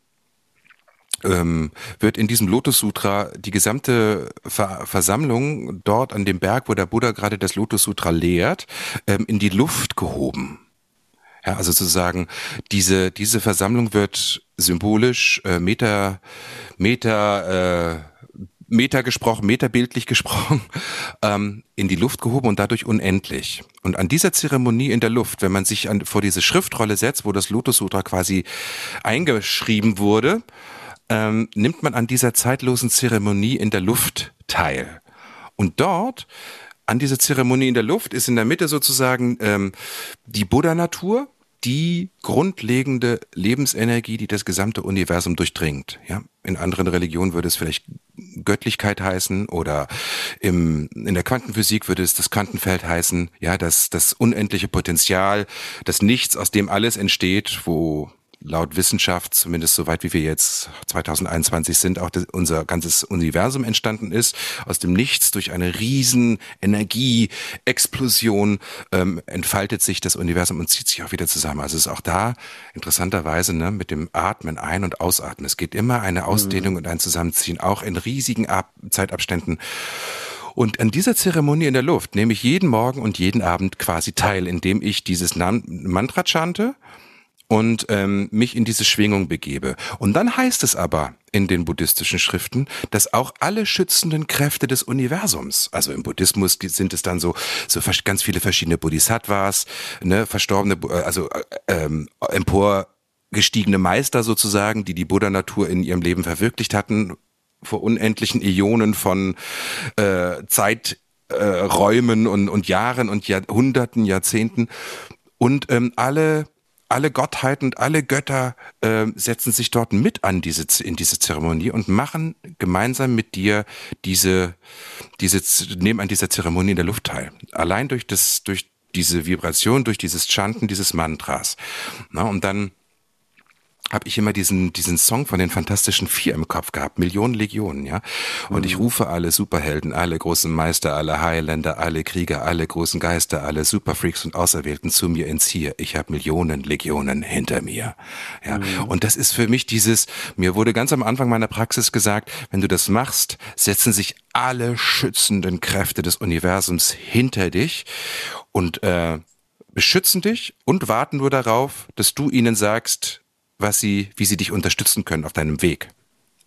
ähm, wird in diesem Lotus Sutra die gesamte Ver Versammlung dort an dem Berg, wo der Buddha gerade das Lotus Sutra lehrt, ähm, in die Luft gehoben. Ja, also sozusagen diese diese Versammlung wird symbolisch äh, Meter Meter äh, Meter gesprochen, meterbildlich gesprochen, ähm, in die Luft gehoben und dadurch unendlich. Und an dieser Zeremonie in der Luft, wenn man sich an, vor diese Schriftrolle setzt, wo das Lotus Sutra quasi eingeschrieben wurde, ähm, nimmt man an dieser zeitlosen Zeremonie in der Luft teil. Und dort, an dieser Zeremonie in der Luft, ist in der Mitte sozusagen ähm, die Buddha-Natur, die grundlegende Lebensenergie, die das gesamte Universum durchdringt. Ja, in anderen Religionen würde es vielleicht Göttlichkeit heißen oder im, in der Quantenphysik würde es das Quantenfeld heißen. Ja, das, das unendliche Potenzial, das Nichts, aus dem alles entsteht, wo laut Wissenschaft, zumindest soweit wie wir jetzt 2021 sind, auch das, unser ganzes Universum entstanden ist. Aus dem Nichts durch eine riesen Energieexplosion ähm, entfaltet sich das Universum und zieht sich auch wieder zusammen. Also es ist auch da interessanterweise ne, mit dem Atmen ein- und ausatmen. Es geht immer eine Ausdehnung mhm. und ein Zusammenziehen, auch in riesigen Ab Zeitabständen. Und an dieser Zeremonie in der Luft nehme ich jeden Morgen und jeden Abend quasi teil, indem ich dieses Mantra chante und ähm, mich in diese Schwingung begebe. Und dann heißt es aber in den buddhistischen Schriften, dass auch alle schützenden Kräfte des Universums, also im Buddhismus sind es dann so so ganz viele verschiedene Bodhisattvas, ne, verstorbene, äh, also äh, ähm, emporgestiegene Meister sozusagen, die die Buddha-Natur in ihrem Leben verwirklicht hatten, vor unendlichen Ionen von äh, Zeiträumen äh, und, und Jahren und Jahrhunderten, Jahrzehnten und ähm, alle alle Gottheiten und alle Götter äh, setzen sich dort mit an diese in diese Zeremonie und machen gemeinsam mit dir diese diese nehmen an dieser Zeremonie in der Luft teil. Allein durch das durch diese Vibration, durch dieses Chanten dieses Mantras. Na, und dann habe ich immer diesen diesen Song von den Fantastischen Vier im Kopf gehabt, Millionen Legionen, ja. Und mhm. ich rufe alle Superhelden, alle großen Meister, alle Highlander, alle Krieger, alle großen Geister, alle Superfreaks und Auserwählten zu mir ins Hier. Ich habe Millionen Legionen hinter mir, ja. Mhm. Und das ist für mich dieses. Mir wurde ganz am Anfang meiner Praxis gesagt, wenn du das machst, setzen sich alle schützenden Kräfte des Universums hinter dich und äh, beschützen dich und warten nur darauf, dass du ihnen sagst, was sie, wie sie dich unterstützen können auf deinem Weg.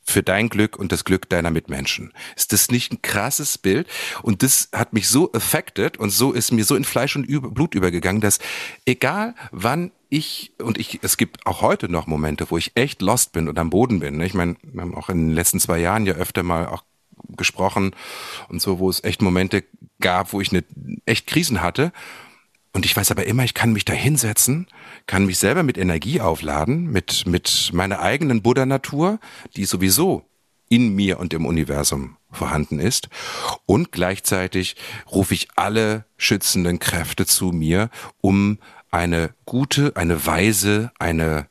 Für dein Glück und das Glück deiner Mitmenschen. Ist das nicht ein krasses Bild? Und das hat mich so affected und so ist mir so in Fleisch und Blut übergegangen, dass egal wann ich, und ich, es gibt auch heute noch Momente, wo ich echt lost bin und am Boden bin. Ne? Ich meine, wir haben auch in den letzten zwei Jahren ja öfter mal auch gesprochen und so, wo es echt Momente gab, wo ich eine echt Krisen hatte. Und ich weiß aber immer, ich kann mich da hinsetzen, kann mich selber mit Energie aufladen, mit, mit meiner eigenen Buddha-Natur, die sowieso in mir und im Universum vorhanden ist. Und gleichzeitig rufe ich alle schützenden Kräfte zu mir, um eine gute, eine weise, eine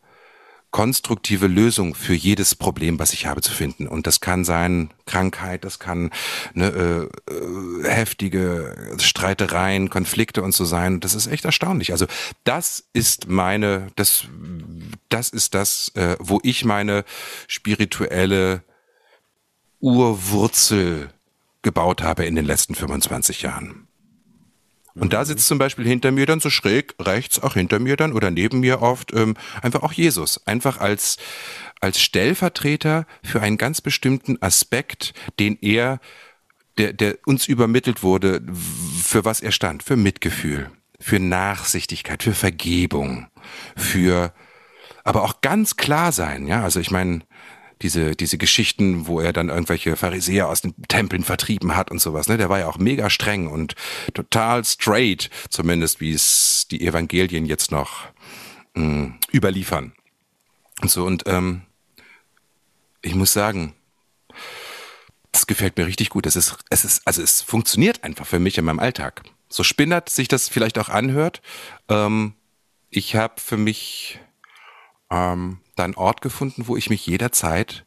konstruktive Lösung für jedes Problem, was ich habe, zu finden. Und das kann sein Krankheit, das kann ne, äh, äh, heftige Streitereien, Konflikte und so sein. Das ist echt erstaunlich. Also das ist meine, das, das ist das, äh, wo ich meine spirituelle Urwurzel gebaut habe in den letzten 25 Jahren. Und da sitzt zum Beispiel hinter mir dann so schräg rechts, auch hinter mir dann oder neben mir oft ähm, einfach auch Jesus. Einfach als, als Stellvertreter für einen ganz bestimmten Aspekt, den er, der, der uns übermittelt wurde, für was er stand. Für Mitgefühl, für Nachsichtigkeit, für Vergebung, für aber auch ganz klar sein, ja. Also ich meine, diese, diese Geschichten, wo er dann irgendwelche Pharisäer aus den Tempeln vertrieben hat und sowas. Ne? Der war ja auch mega streng und total straight, zumindest wie es die Evangelien jetzt noch mh, hm, überliefern. Und so, und ähm, ich muss sagen, das gefällt mir richtig gut. Es ist, es ist, also es funktioniert einfach für mich in meinem Alltag. So spinnert sich das vielleicht auch anhört. Ähm, ich habe für mich ähm, da einen Ort gefunden, wo ich mich jederzeit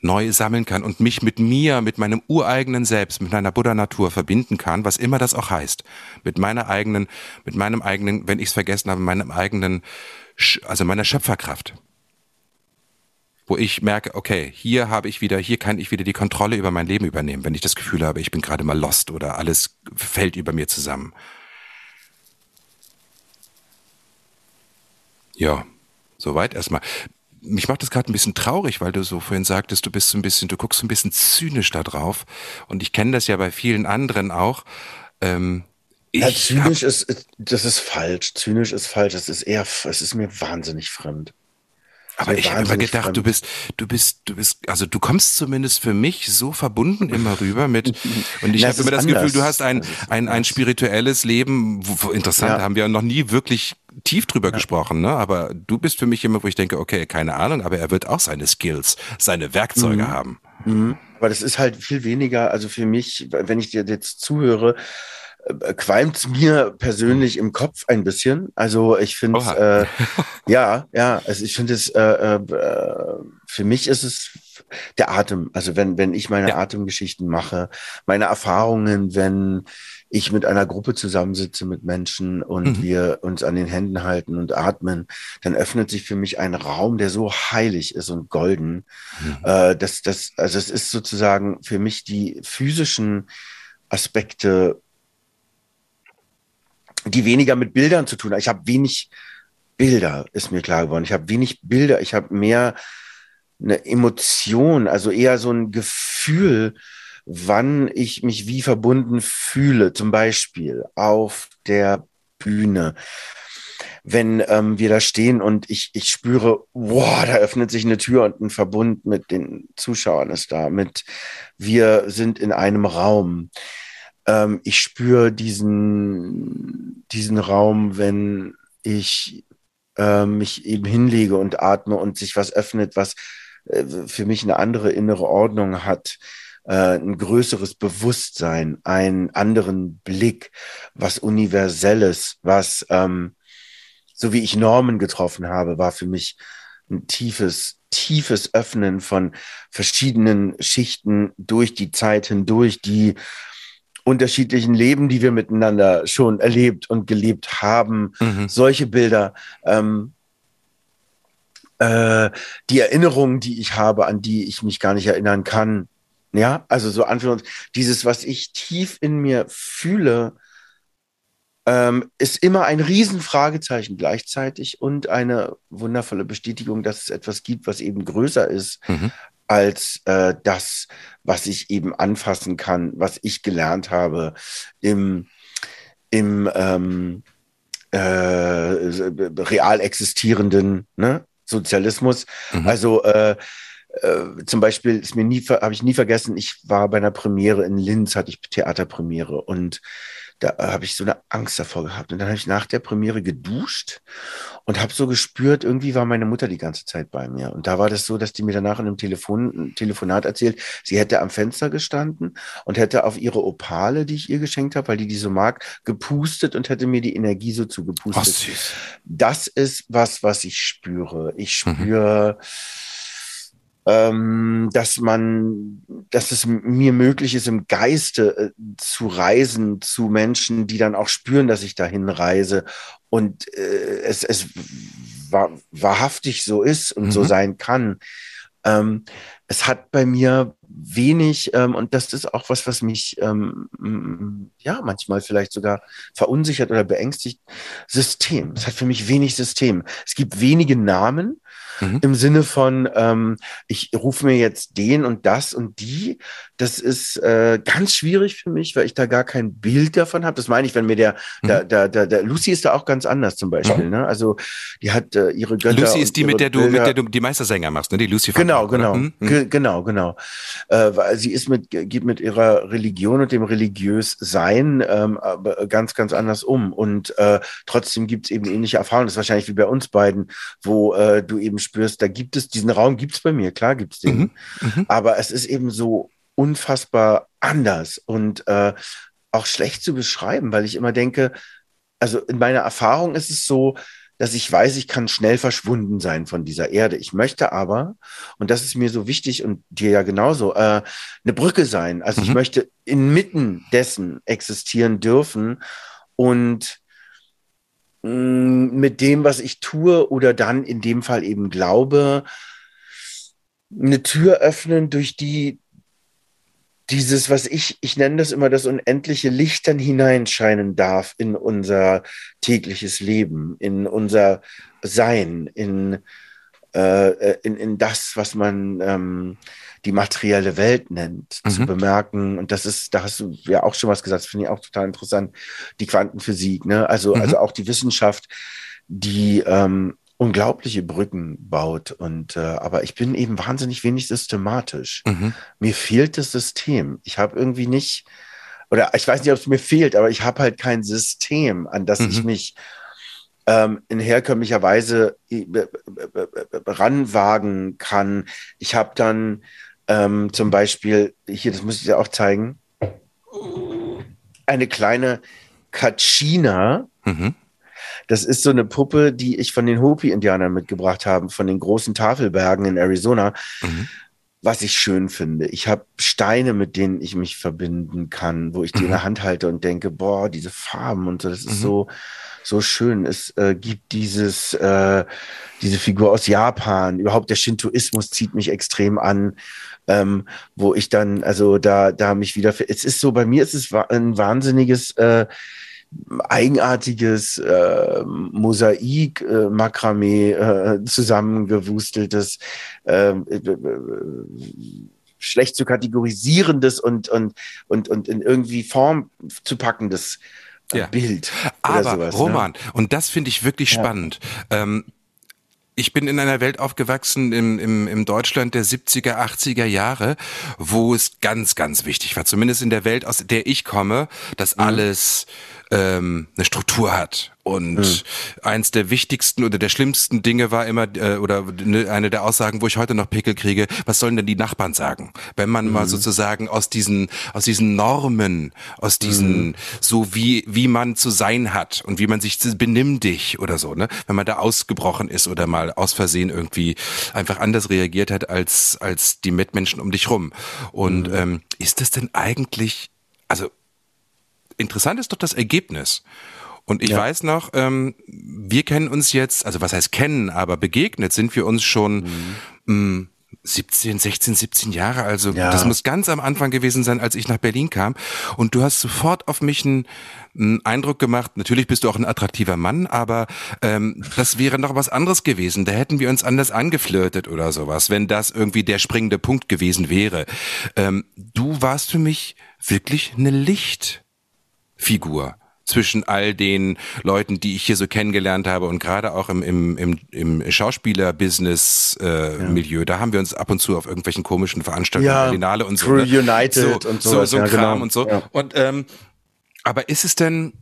neu sammeln kann und mich mit mir, mit meinem ureigenen Selbst, mit meiner Buddha-Natur verbinden kann, was immer das auch heißt. Mit meiner eigenen, mit meinem eigenen, wenn ich es vergessen habe, meinem eigenen, also meiner Schöpferkraft. Wo ich merke, okay, hier habe ich wieder, hier kann ich wieder die Kontrolle über mein Leben übernehmen, wenn ich das Gefühl habe, ich bin gerade mal lost oder alles fällt über mir zusammen. Ja. Soweit erstmal. Mich macht das gerade ein bisschen traurig, weil du so vorhin sagtest, du bist so ein bisschen, du guckst so ein bisschen zynisch da drauf. Und ich kenne das ja bei vielen anderen auch. Ähm, ja, zynisch ist, das ist falsch. Zynisch ist falsch. Es ist eher, es ist mir wahnsinnig fremd. Aber ich habe immer gedacht, fremd. du bist, du bist, du bist, also du kommst zumindest für mich so verbunden immer rüber mit, und ich habe immer das anders. Gefühl, du hast ein, ein, ein spirituelles Leben, wo, interessant, ja. haben wir noch nie wirklich tief drüber ja. gesprochen, ne? Aber du bist für mich immer, wo ich denke, okay, keine Ahnung, aber er wird auch seine Skills, seine Werkzeuge mhm. haben. Mhm. Aber das ist halt viel weniger, also für mich, wenn ich dir jetzt zuhöre, qualmt mir persönlich im Kopf ein bisschen. Also ich finde, äh, ja, ja, also ich finde es, äh, äh, für mich ist es der Atem. Also wenn, wenn ich meine ja. Atemgeschichten mache, meine Erfahrungen, wenn ich mit einer Gruppe zusammensitze mit Menschen und mhm. wir uns an den Händen halten und atmen, dann öffnet sich für mich ein Raum, der so heilig ist und golden. Mhm. Äh, das, das, also es ist sozusagen für mich die physischen Aspekte, die weniger mit Bildern zu tun haben. Ich habe wenig Bilder, ist mir klar geworden. Ich habe wenig Bilder, ich habe mehr eine Emotion, also eher so ein Gefühl, wann ich mich wie verbunden fühle. Zum Beispiel auf der Bühne. Wenn ähm, wir da stehen und ich, ich spüre, wow, da öffnet sich eine Tür und ein Verbund mit den Zuschauern ist da. Mit wir sind in einem Raum. Ähm, ich spüre diesen, diesen Raum, wenn ich äh, mich eben hinlege und atme und sich was öffnet, was äh, für mich eine andere innere Ordnung hat äh, ein größeres Bewusstsein, einen anderen Blick, was Universelles, was, ähm, so wie ich Normen getroffen habe, war für mich ein tiefes, tiefes Öffnen von verschiedenen Schichten durch die Zeit hindurch, die unterschiedlichen Leben, die wir miteinander schon erlebt und gelebt haben. Mhm. Solche Bilder, ähm, äh, die Erinnerungen, die ich habe, an die ich mich gar nicht erinnern kann, ja, also so Anführungs, dieses, was ich tief in mir fühle, ähm, ist immer ein Riesenfragezeichen gleichzeitig und eine wundervolle Bestätigung, dass es etwas gibt, was eben größer ist mhm. Als äh, das, was ich eben anfassen kann, was ich gelernt habe im, im ähm, äh, real existierenden ne? Sozialismus. Mhm. Also äh, äh, zum Beispiel ist mir nie, habe ich nie vergessen, ich war bei einer Premiere in Linz, hatte ich Theaterpremiere und da habe ich so eine Angst davor gehabt. Und dann habe ich nach der Premiere geduscht und habe so gespürt, irgendwie war meine Mutter die ganze Zeit bei mir. Und da war das so, dass die mir danach in einem Telefon, Telefonat erzählt, sie hätte am Fenster gestanden und hätte auf ihre Opale, die ich ihr geschenkt habe, weil die die so mag, gepustet und hätte mir die Energie so zugepustet. Ach, das ist was, was ich spüre. Ich spüre. Mhm ähm, dass man, dass es mir möglich ist, im Geiste äh, zu reisen zu Menschen, die dann auch spüren, dass ich dahin reise und äh, es, es wahr, wahrhaftig so ist und mhm. so sein kann. Ähm, es hat bei mir wenig, ähm, und das ist auch was, was mich ähm, ja manchmal vielleicht sogar verunsichert oder beängstigt, System. Es hat für mich wenig System. Es gibt wenige Namen, mhm. im Sinne von, ähm, ich rufe mir jetzt den und das und die. Das ist äh, ganz schwierig für mich, weil ich da gar kein Bild davon habe. Das meine ich, wenn mir der, mhm. der, der, der, der, Lucy ist da auch ganz anders zum Beispiel. Mhm. Ne? Also die hat äh, ihre Götter. Lucy ist die, mit der du, Bilder. mit der du die Meistersänger machst, ne? Die Lucy. Genau, genau, mhm. mhm. genau, genau. Äh, weil sie ist mit, geht mit ihrer Religion und dem religiös Sein ähm, ganz, ganz anders um. Und äh, trotzdem gibt es eben ähnliche Erfahrungen. Das ist wahrscheinlich wie bei uns beiden, wo äh, du eben spürst, da gibt es, diesen Raum gibt es bei mir, klar gibt es den. Mhm, mhm. Aber es ist eben so unfassbar anders und äh, auch schlecht zu beschreiben, weil ich immer denke, also in meiner Erfahrung ist es so, dass ich weiß, ich kann schnell verschwunden sein von dieser Erde. Ich möchte aber, und das ist mir so wichtig und dir ja genauso, äh, eine Brücke sein. Also mhm. ich möchte inmitten dessen existieren dürfen und mit dem, was ich tue oder dann in dem Fall eben glaube, eine Tür öffnen, durch die dieses, was ich, ich nenne das immer das unendliche Licht dann hineinscheinen darf in unser tägliches Leben, in unser Sein, in, äh, in, in das, was man ähm, die materielle Welt nennt, mhm. zu bemerken. Und das ist, da hast du ja auch schon was gesagt, finde ich auch total interessant, die Quantenphysik, ne? Also, mhm. also auch die Wissenschaft, die ähm, unglaubliche Brücken baut. Und äh, aber ich bin eben wahnsinnig wenig systematisch. Mhm. Mir fehlt das System. Ich habe irgendwie nicht, oder ich weiß nicht, ob es mir fehlt, aber ich habe halt kein System, an das ich mhm. mich ähm, in herkömmlicher Weise äh, ranwagen kann. Ich habe dann ähm, zum Beispiel, hier, das muss ich dir auch zeigen, eine kleine Kachina. Mhm. Das ist so eine Puppe, die ich von den Hopi-Indianern mitgebracht habe, von den großen Tafelbergen in Arizona. Mhm. Was ich schön finde. Ich habe Steine, mit denen ich mich verbinden kann, wo ich die in der mhm. Hand halte und denke, boah, diese Farben und so, das ist mhm. so, so schön. Es äh, gibt dieses, äh, diese Figur aus Japan. Überhaupt der Shintoismus zieht mich extrem an, ähm, wo ich dann, also da, da mich wieder, es ist so, bei mir ist es ein wahnsinniges, äh, eigenartiges äh, Mosaik, äh, Makramee, äh, zusammengewusteltes, äh, äh, schlecht zu kategorisierendes und, und, und, und in irgendwie Form zu packendes äh, ja. Bild. Aber sowas, ne? Roman, ne? und das finde ich wirklich ja. spannend. Ähm, ich bin in einer Welt aufgewachsen im, im, im Deutschland der 70er, 80er Jahre, wo es ganz, ganz wichtig war, zumindest in der Welt, aus der ich komme, dass mhm. Ähm, eine Struktur hat. Und mhm. eins der wichtigsten oder der schlimmsten Dinge war immer, äh, oder ne, eine der Aussagen, wo ich heute noch Pickel kriege, was sollen denn die Nachbarn sagen? Wenn man mhm. mal sozusagen aus diesen, aus diesen Normen, aus diesen, mhm. so wie, wie man zu sein hat und wie man sich benimm dich oder so, ne? Wenn man da ausgebrochen ist oder mal aus Versehen irgendwie einfach anders reagiert hat als, als die Mitmenschen um dich rum. Und mhm. ähm, ist das denn eigentlich, also interessant ist doch das Ergebnis. Und ich ja. weiß noch, ähm, wir kennen uns jetzt, also was heißt kennen, aber begegnet sind wir uns schon mhm. mh, 17, 16, 17 Jahre. Also ja. das muss ganz am Anfang gewesen sein, als ich nach Berlin kam. Und du hast sofort auf mich einen, einen Eindruck gemacht. Natürlich bist du auch ein attraktiver Mann, aber ähm, das wäre noch was anderes gewesen. Da hätten wir uns anders angeflirtet oder sowas, wenn das irgendwie der springende Punkt gewesen wäre. Ähm, du warst für mich wirklich eine Licht. Figur zwischen all den Leuten, die ich hier so kennengelernt habe und gerade auch im, im, im, im Schauspieler-Business-Milieu, äh, ja. da haben wir uns ab und zu auf irgendwelchen komischen Veranstaltungen, ja, Berlinale und so. Crew ne? United so, und so. So, so ja, Kram genau. und so. Ja. Und ähm, aber ist es denn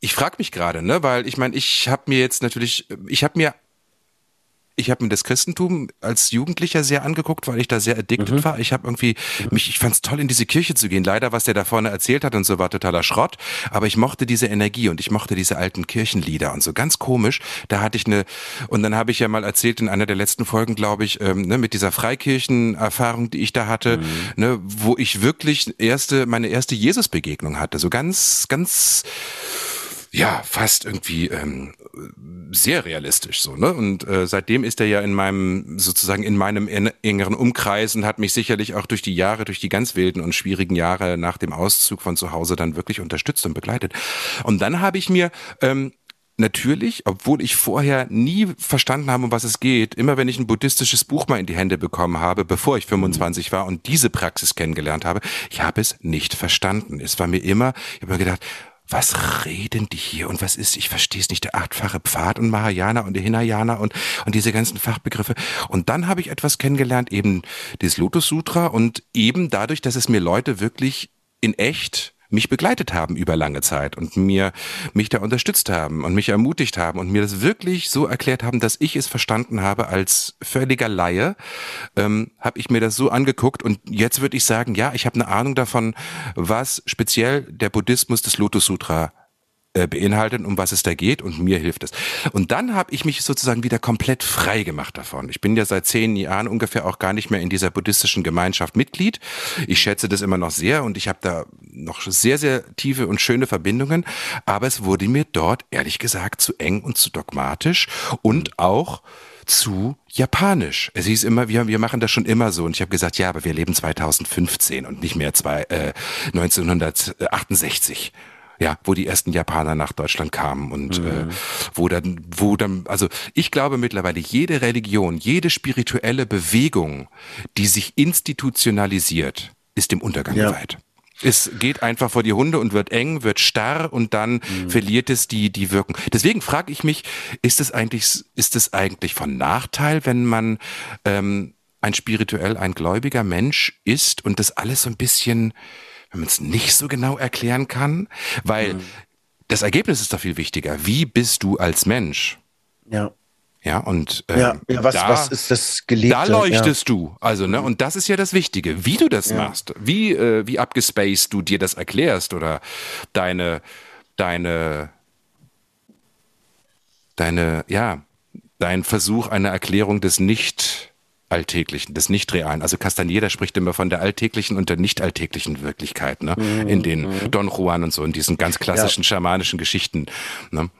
ich frage mich gerade, ne, weil ich meine, ich habe mir jetzt natürlich, ich habe mir ich habe mir das Christentum als Jugendlicher sehr angeguckt, weil ich da sehr addicted mhm. war. Ich habe irgendwie mich, ich fand es toll, in diese Kirche zu gehen. Leider, was der da vorne erzählt hat und so war totaler Schrott. Aber ich mochte diese Energie und ich mochte diese alten Kirchenlieder und so ganz komisch. Da hatte ich eine und dann habe ich ja mal erzählt in einer der letzten Folgen, glaube ich, ähm, ne, mit dieser Freikirchenerfahrung, die ich da hatte, mhm. ne, wo ich wirklich erste meine erste Jesusbegegnung hatte. So ganz, ganz ja, fast irgendwie ähm, sehr realistisch so, ne? Und äh, seitdem ist er ja in meinem, sozusagen in meinem engeren Umkreis und hat mich sicherlich auch durch die Jahre, durch die ganz wilden und schwierigen Jahre nach dem Auszug von zu Hause dann wirklich unterstützt und begleitet. Und dann habe ich mir ähm, natürlich, obwohl ich vorher nie verstanden habe, um was es geht, immer wenn ich ein buddhistisches Buch mal in die Hände bekommen habe, bevor ich 25 war und diese Praxis kennengelernt habe, ich habe es nicht verstanden. Es war mir immer, ich habe mir gedacht, was reden die hier und was ist, ich verstehe es nicht, der achtfache Pfad und Mahayana und Hinayana und, und diese ganzen Fachbegriffe. Und dann habe ich etwas kennengelernt, eben das Lotus Sutra und eben dadurch, dass es mir Leute wirklich in echt mich begleitet haben über lange Zeit und mir mich da unterstützt haben und mich ermutigt haben und mir das wirklich so erklärt haben, dass ich es verstanden habe als völliger Laie, ähm, habe ich mir das so angeguckt und jetzt würde ich sagen, ja, ich habe eine Ahnung davon, was speziell der Buddhismus des Lotus Sutra äh, beinhaltet, um was es da geht und mir hilft es. Und dann habe ich mich sozusagen wieder komplett frei gemacht davon. Ich bin ja seit zehn Jahren ungefähr auch gar nicht mehr in dieser buddhistischen Gemeinschaft Mitglied. Ich schätze das immer noch sehr und ich habe da noch sehr, sehr tiefe und schöne Verbindungen, aber es wurde mir dort ehrlich gesagt zu eng und zu dogmatisch und auch zu japanisch. Es hieß immer, wir, wir machen das schon immer so. Und ich habe gesagt, ja, aber wir leben 2015 und nicht mehr zwei, äh, 1968 ja, wo die ersten Japaner nach Deutschland kamen und mhm. äh, wo dann, wo dann, also ich glaube mittlerweile jede Religion, jede spirituelle Bewegung, die sich institutionalisiert, ist dem Untergang ja. geweiht. Es geht einfach vor die Hunde und wird eng, wird starr und dann mhm. verliert es die, die Wirkung. Deswegen frage ich mich, ist es eigentlich, ist es eigentlich von Nachteil, wenn man ähm, ein spirituell, ein gläubiger Mensch ist und das alles so ein bisschen wenn man es nicht so genau erklären kann, weil mhm. das Ergebnis ist doch viel wichtiger. Wie bist du als Mensch? Ja. Ja, und ähm, ja, ja, was, da, was ist das Gelebte? Da leuchtest ja. du. Also, ne, und das ist ja das Wichtige, wie du das machst, wie, äh, wie abgespaced du dir das erklärst oder deine, deine, deine, ja, dein Versuch einer Erklärung des nicht Alltäglichen, des Nicht-Realen. Also Castaneda spricht immer von der alltäglichen und der nicht alltäglichen Wirklichkeit, ne? Mhm. In den mhm. Don Juan und so, in diesen ganz klassischen ja. schamanischen Geschichten. Ne?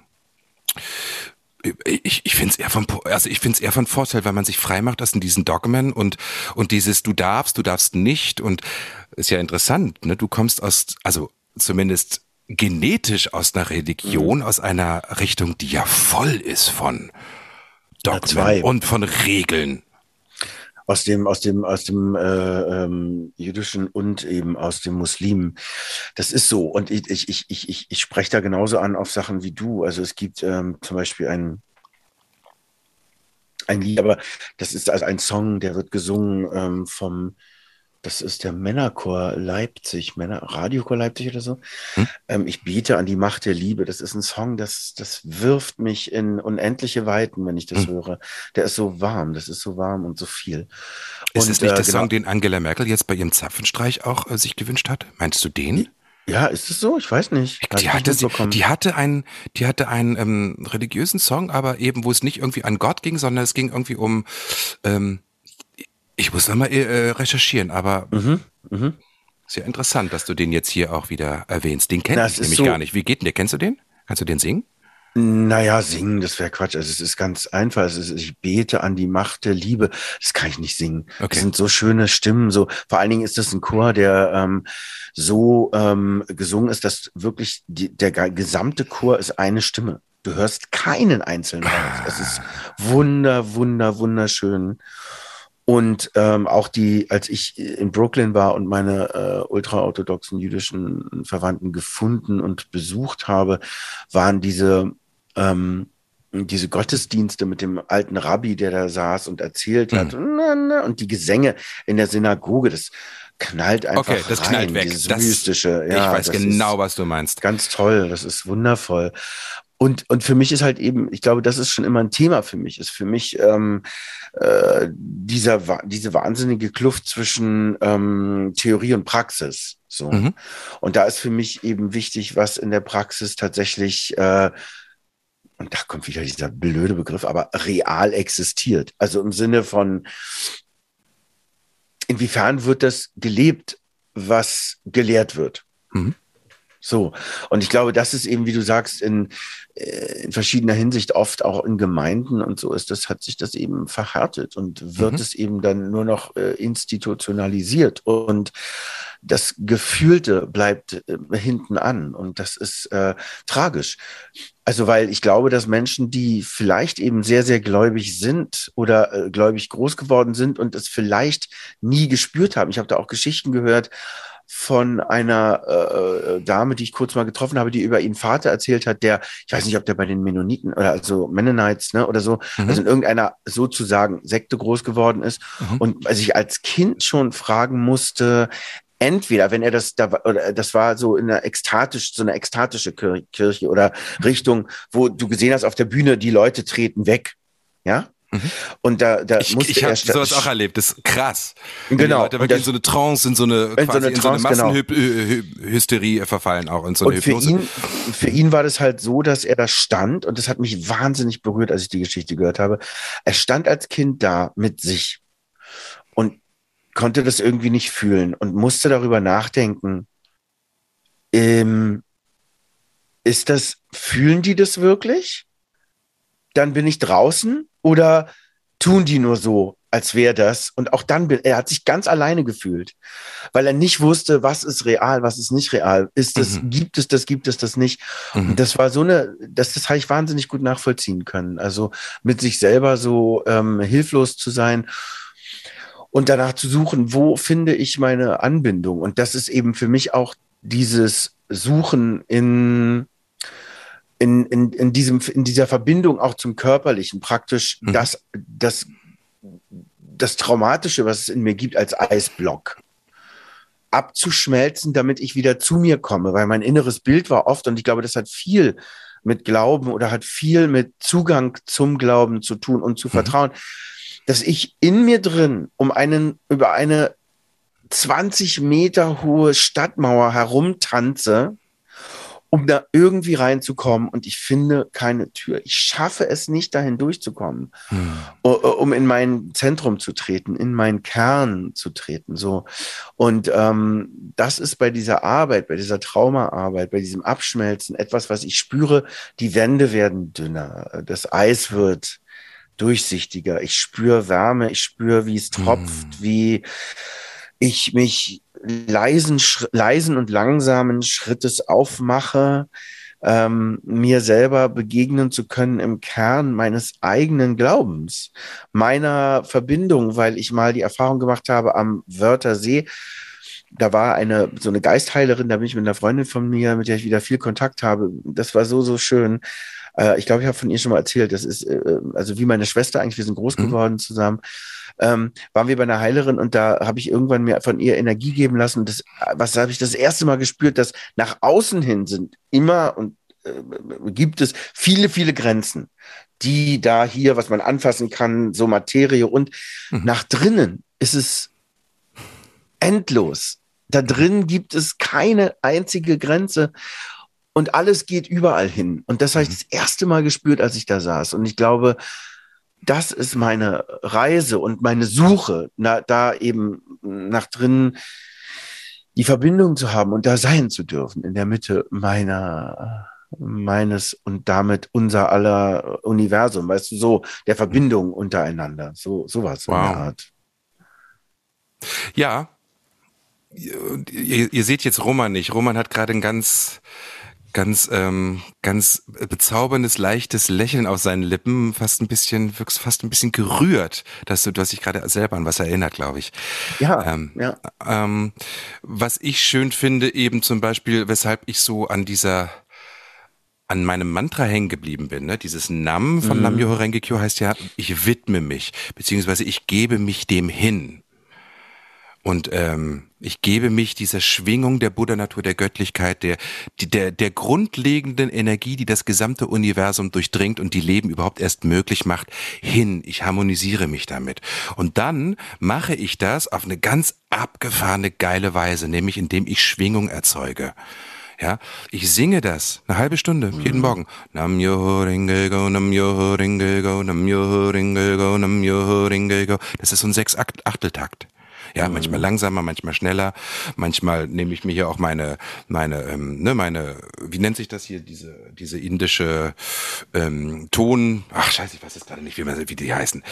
ich, ich finde es eher von also ich finde es eher von Vorteil, weil man sich frei macht aus diesen Dogmen und und dieses du darfst, du darfst nicht und ist ja interessant, ne? Du kommst aus also zumindest genetisch aus einer Religion, mhm. aus einer Richtung, die ja voll ist von Dogmen und von Regeln aus dem, aus dem, aus dem äh, ähm, jüdischen und eben aus dem Muslimen. Das ist so. Und ich, ich, ich, ich, ich, spreche da genauso an auf Sachen wie du. Also es gibt ähm, zum Beispiel ein, ein Lied, aber das ist also ein Song, der wird gesungen ähm, vom das ist der Männerchor Leipzig, Männer, Radiochor Leipzig oder so. Hm? Ähm, ich bete an die Macht der Liebe. Das ist ein Song, das, das wirft mich in unendliche Weiten, wenn ich das hm. höre. Der ist so warm, das ist so warm und so viel. Ist es nicht äh, der genau, Song, den Angela Merkel jetzt bei ihrem Zapfenstreich auch äh, sich gewünscht hat? Meinst du den? Ja, ist es so? Ich weiß nicht. Die hatte, sie, die hatte einen, die hatte einen ähm, religiösen Song, aber eben, wo es nicht irgendwie an Gott ging, sondern es ging irgendwie um ähm, ich muss nochmal äh, recherchieren, aber mhm, mh. sehr interessant, dass du den jetzt hier auch wieder erwähnst. Den kenne ich nämlich so gar nicht. Wie geht denn der? Kennst du den? Kannst du den singen? Naja, singen, das wäre Quatsch. Also es ist ganz einfach. Es ist, ich bete an die Macht der Liebe. Das kann ich nicht singen. Okay. Das sind so schöne Stimmen. So vor allen Dingen ist das ein Chor, der ähm, so ähm, gesungen ist, dass wirklich die, der gesamte Chor ist eine Stimme. Du hörst keinen einzelnen. Es ist wunder, wunder, wunderschön. Und ähm, auch die, als ich in Brooklyn war und meine äh, ultraorthodoxen jüdischen Verwandten gefunden und besucht habe, waren diese ähm, diese Gottesdienste mit dem alten Rabbi, der da saß und erzählt hat, mhm. und die Gesänge in der Synagoge, das knallt einfach okay, das rein, knallt weg. Dieses das, Mystische. Ja, ich weiß genau, was du meinst. Ganz toll, das ist wundervoll. Und, und für mich ist halt eben, ich glaube, das ist schon immer ein Thema für mich, ist für mich ähm, äh, dieser, diese wahnsinnige Kluft zwischen ähm, Theorie und Praxis. So. Mhm. Und da ist für mich eben wichtig, was in der Praxis tatsächlich, äh, und da kommt wieder dieser blöde Begriff, aber real existiert. Also im Sinne von, inwiefern wird das gelebt, was gelehrt wird. Mhm. So. Und ich glaube, das ist eben, wie du sagst, in, äh, in verschiedener Hinsicht oft auch in Gemeinden und so ist das, hat sich das eben verhärtet und wird mhm. es eben dann nur noch äh, institutionalisiert und das Gefühlte bleibt äh, hinten an und das ist äh, tragisch. Also, weil ich glaube, dass Menschen, die vielleicht eben sehr, sehr gläubig sind oder äh, gläubig groß geworden sind und es vielleicht nie gespürt haben. Ich habe da auch Geschichten gehört, von einer äh, äh, Dame, die ich kurz mal getroffen habe, die über ihren Vater erzählt hat, der, ich weiß nicht, ob der bei den Mennoniten oder also Mennonites, ne, oder so, mhm. also in irgendeiner sozusagen Sekte groß geworden ist mhm. und sich als Kind schon fragen musste, entweder, wenn er das da oder das war so in einer ekstatisch, so eine ekstatische Kirche oder Richtung, wo du gesehen hast auf der Bühne, die Leute treten weg. Ja, Mhm. Und da, da ich, musste ich habe sowas auch erlebt, das ist krass. Genau. Leute wirklich in so eine Trance, in so eine, in so eine, in so eine. Massenhysterie genau. verfallen auch, in so eine und Hypnose. Für ihn, für ihn war das halt so, dass er da stand und das hat mich wahnsinnig berührt, als ich die Geschichte gehört habe. Er stand als Kind da mit sich und konnte das irgendwie nicht fühlen und musste darüber nachdenken, ähm, ist das, fühlen die das wirklich? Dann bin ich draußen oder tun die nur so, als wäre das? Und auch dann, er hat sich ganz alleine gefühlt, weil er nicht wusste, was ist real, was ist nicht real. Ist das, mhm. gibt es das, gibt es das nicht? Mhm. Und das war so eine, das, das habe ich wahnsinnig gut nachvollziehen können. Also mit sich selber so ähm, hilflos zu sein und danach zu suchen, wo finde ich meine Anbindung? Und das ist eben für mich auch dieses Suchen in in, in, in, diesem, in dieser Verbindung auch zum Körperlichen praktisch mhm. das, das, das Traumatische, was es in mir gibt, als Eisblock abzuschmelzen, damit ich wieder zu mir komme, weil mein inneres Bild war oft, und ich glaube, das hat viel mit Glauben oder hat viel mit Zugang zum Glauben zu tun und zu mhm. vertrauen, dass ich in mir drin um einen, über eine 20 Meter hohe Stadtmauer herumtanze um da irgendwie reinzukommen. Und ich finde keine Tür. Ich schaffe es nicht, dahin durchzukommen, hm. um in mein Zentrum zu treten, in meinen Kern zu treten. So. Und ähm, das ist bei dieser Arbeit, bei dieser Traumaarbeit, bei diesem Abschmelzen etwas, was ich spüre. Die Wände werden dünner, das Eis wird durchsichtiger. Ich spüre Wärme, ich spüre, wie es tropft, hm. wie ich mich leisen, leisen und langsamen Schrittes aufmache, ähm, mir selber begegnen zu können im Kern meines eigenen Glaubens, meiner Verbindung, weil ich mal die Erfahrung gemacht habe am Wörthersee. Da war eine so eine Geistheilerin, da bin ich mit einer Freundin von mir, mit der ich wieder viel Kontakt habe. Das war so so schön. Äh, ich glaube, ich habe von ihr schon mal erzählt. Das ist äh, also wie meine Schwester eigentlich. Wir sind groß mhm. geworden mhm. zusammen ähm, waren wir bei einer Heilerin und da habe ich irgendwann mir von ihr Energie geben lassen. Und das, was habe ich das erste Mal gespürt, dass nach außen hin sind immer und äh, gibt es viele, viele Grenzen, die da hier, was man anfassen kann, so Materie und mhm. nach drinnen ist es endlos. Da drin gibt es keine einzige Grenze und alles geht überall hin. Und das habe ich mhm. das erste Mal gespürt, als ich da saß. Und ich glaube, das ist meine Reise und meine Suche, na, da eben nach drinnen die Verbindung zu haben und da sein zu dürfen in der Mitte meiner meines und damit unser aller Universum, weißt du, so der Verbindung untereinander, so sowas wow. in der Art. Ja, ihr, ihr seht jetzt Roman nicht. Roman hat gerade ein ganz ganz, ähm, ganz bezauberndes, leichtes Lächeln auf seinen Lippen, fast ein bisschen, wirkst fast ein bisschen gerührt, dass du, du hast dich gerade selber an was erinnert, glaube ich. Ja, ähm, ja. Ähm, was ich schön finde, eben zum Beispiel, weshalb ich so an dieser an meinem Mantra hängen geblieben bin. Ne? Dieses Nam von mhm. Namyo Rengekyo heißt ja, ich widme mich, beziehungsweise ich gebe mich dem hin. Und ähm, ich gebe mich dieser Schwingung der Buddha-Natur, der Göttlichkeit, der, der, der grundlegenden Energie, die das gesamte Universum durchdringt und die Leben überhaupt erst möglich macht, hin. Ich harmonisiere mich damit. Und dann mache ich das auf eine ganz abgefahrene, geile Weise, nämlich indem ich Schwingung erzeuge. Ja, ich singe das eine halbe Stunde jeden mhm. Morgen. Nam yo ringe go, nam yo ringe go, nam yo ringe go, nam yo ringe go. Das ist so ein Sechs-Achteltakt. Ja, mhm. manchmal langsamer, manchmal schneller. Manchmal nehme ich mir hier auch meine, meine, ähm, ne, meine, wie nennt sich das hier, diese, diese indische ähm, Ton, ach scheiße, ich weiß jetzt gerade nicht, wie, man, wie die heißen.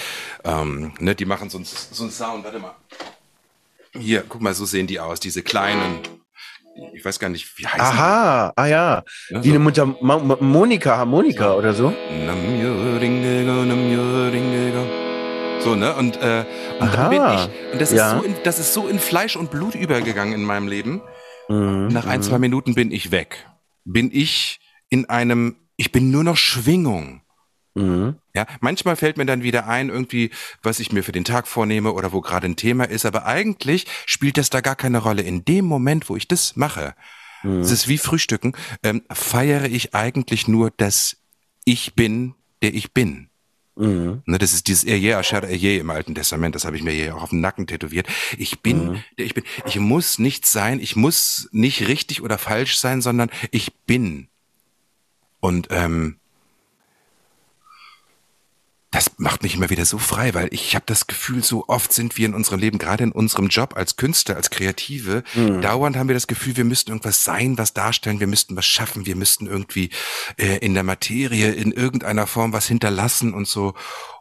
Ähm, ne, die machen so ein, so Sound, warte mal. Hier, guck mal, so sehen die aus, diese kleinen ich weiß gar nicht, wie heißt Aha, die? ah ja. ja wie so. eine Mutter Monika, Harmonika oder so. So, ne? Und, äh, und dann bin ich, und das, ja. ist so in, das ist so in Fleisch und Blut übergegangen in meinem Leben. Mhm. Nach ein, zwei mhm. Minuten bin ich weg. Bin ich in einem, ich bin nur noch Schwingung. Mhm. Ja, manchmal fällt mir dann wieder ein, irgendwie, was ich mir für den Tag vornehme oder wo gerade ein Thema ist, aber eigentlich spielt das da gar keine Rolle. In dem Moment, wo ich das mache, mhm. das ist wie Frühstücken, ähm, feiere ich eigentlich nur, dass ich bin, der ich bin. Mhm. Ne, das ist dieses Eje Asher Eje im Alten Testament, das habe ich mir hier auch auf den Nacken tätowiert. Ich bin, mhm. ich bin, ich muss nicht sein, ich muss nicht richtig oder falsch sein, sondern ich bin. Und ähm, das macht mich immer wieder so frei, weil ich habe das Gefühl, so oft sind wir in unserem Leben, gerade in unserem Job als Künstler, als Kreative, mhm. dauernd haben wir das Gefühl, wir müssten irgendwas sein, was darstellen, wir müssten was schaffen, wir müssten irgendwie äh, in der Materie in irgendeiner Form was hinterlassen und so.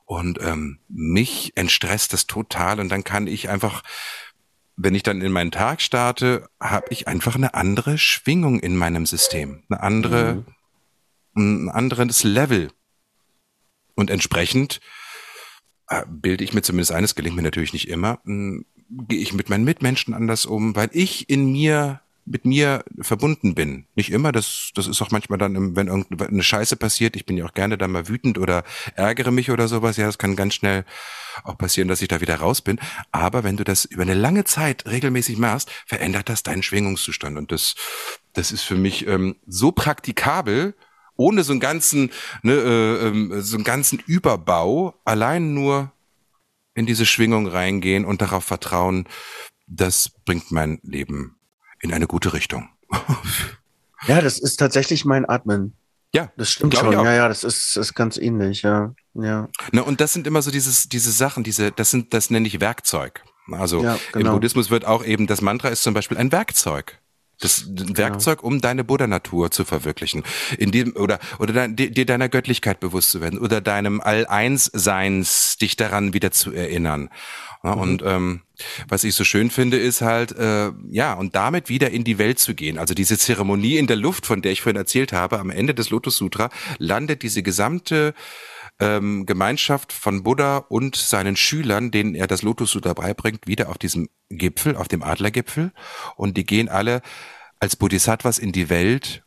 Und ähm, mich entstresst das total und dann kann ich einfach wenn ich dann in meinen Tag starte, habe ich einfach eine andere Schwingung in meinem System, eine andere, mhm. ein anderes Level. Und entsprechend äh, bilde ich mir zumindest eines, gelingt mir natürlich nicht immer, hm, gehe ich mit meinen Mitmenschen anders um, weil ich in mir mit mir verbunden bin. Nicht immer, das, das ist auch manchmal dann, wenn irgendeine Scheiße passiert, ich bin ja auch gerne dann mal wütend oder ärgere mich oder sowas, ja, das kann ganz schnell auch passieren, dass ich da wieder raus bin. Aber wenn du das über eine lange Zeit regelmäßig machst, verändert das deinen Schwingungszustand. Und das, das ist für mich ähm, so praktikabel, ohne so einen ganzen, ne, äh, äh, so einen ganzen Überbau, allein nur in diese Schwingung reingehen und darauf vertrauen, das bringt mein Leben in eine gute Richtung. Ja, das ist tatsächlich mein Atmen. Ja, das stimmt schon. Ja, ja, das ist, ist ganz ähnlich, ja. ja. Ne, und das sind immer so dieses, diese Sachen, diese, das sind, das nenne ich Werkzeug. Also ja, genau. im Buddhismus wird auch eben, das Mantra ist zum Beispiel ein Werkzeug. Das genau. Werkzeug, um deine Buddha-Natur zu verwirklichen, in dem oder oder dir deiner Göttlichkeit bewusst zu werden oder deinem All-Eins-Seins dich daran wieder zu erinnern. Ja, mhm. Und ähm, was ich so schön finde, ist halt, äh, ja, und damit wieder in die Welt zu gehen. Also diese Zeremonie in der Luft, von der ich vorhin erzählt habe, am Ende des Lotus Sutra landet diese gesamte ähm, Gemeinschaft von Buddha und seinen Schülern, denen er das Lotus Sutra beibringt, wieder auf diesem Gipfel, auf dem Adlergipfel. Und die gehen alle als Bodhisattvas in die Welt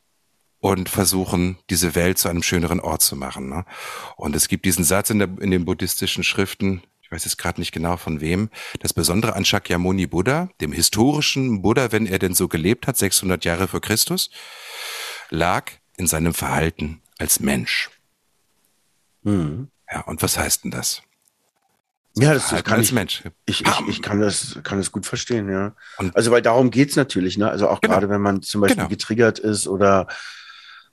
und versuchen, diese Welt zu einem schöneren Ort zu machen. Ne? Und es gibt diesen Satz in, der, in den buddhistischen Schriften, ich weiß jetzt gerade nicht genau von wem, das Besondere an Shakyamuni Buddha, dem historischen Buddha, wenn er denn so gelebt hat, 600 Jahre vor Christus, lag in seinem Verhalten als Mensch. Mhm. Ja, und was heißt denn das? Ja, das, das kann ich, Mensch. Ich, ich, ich, kann das, kann das gut verstehen, ja. Und also, weil darum geht's natürlich, ne? Also auch genau. gerade wenn man zum Beispiel genau. getriggert ist oder,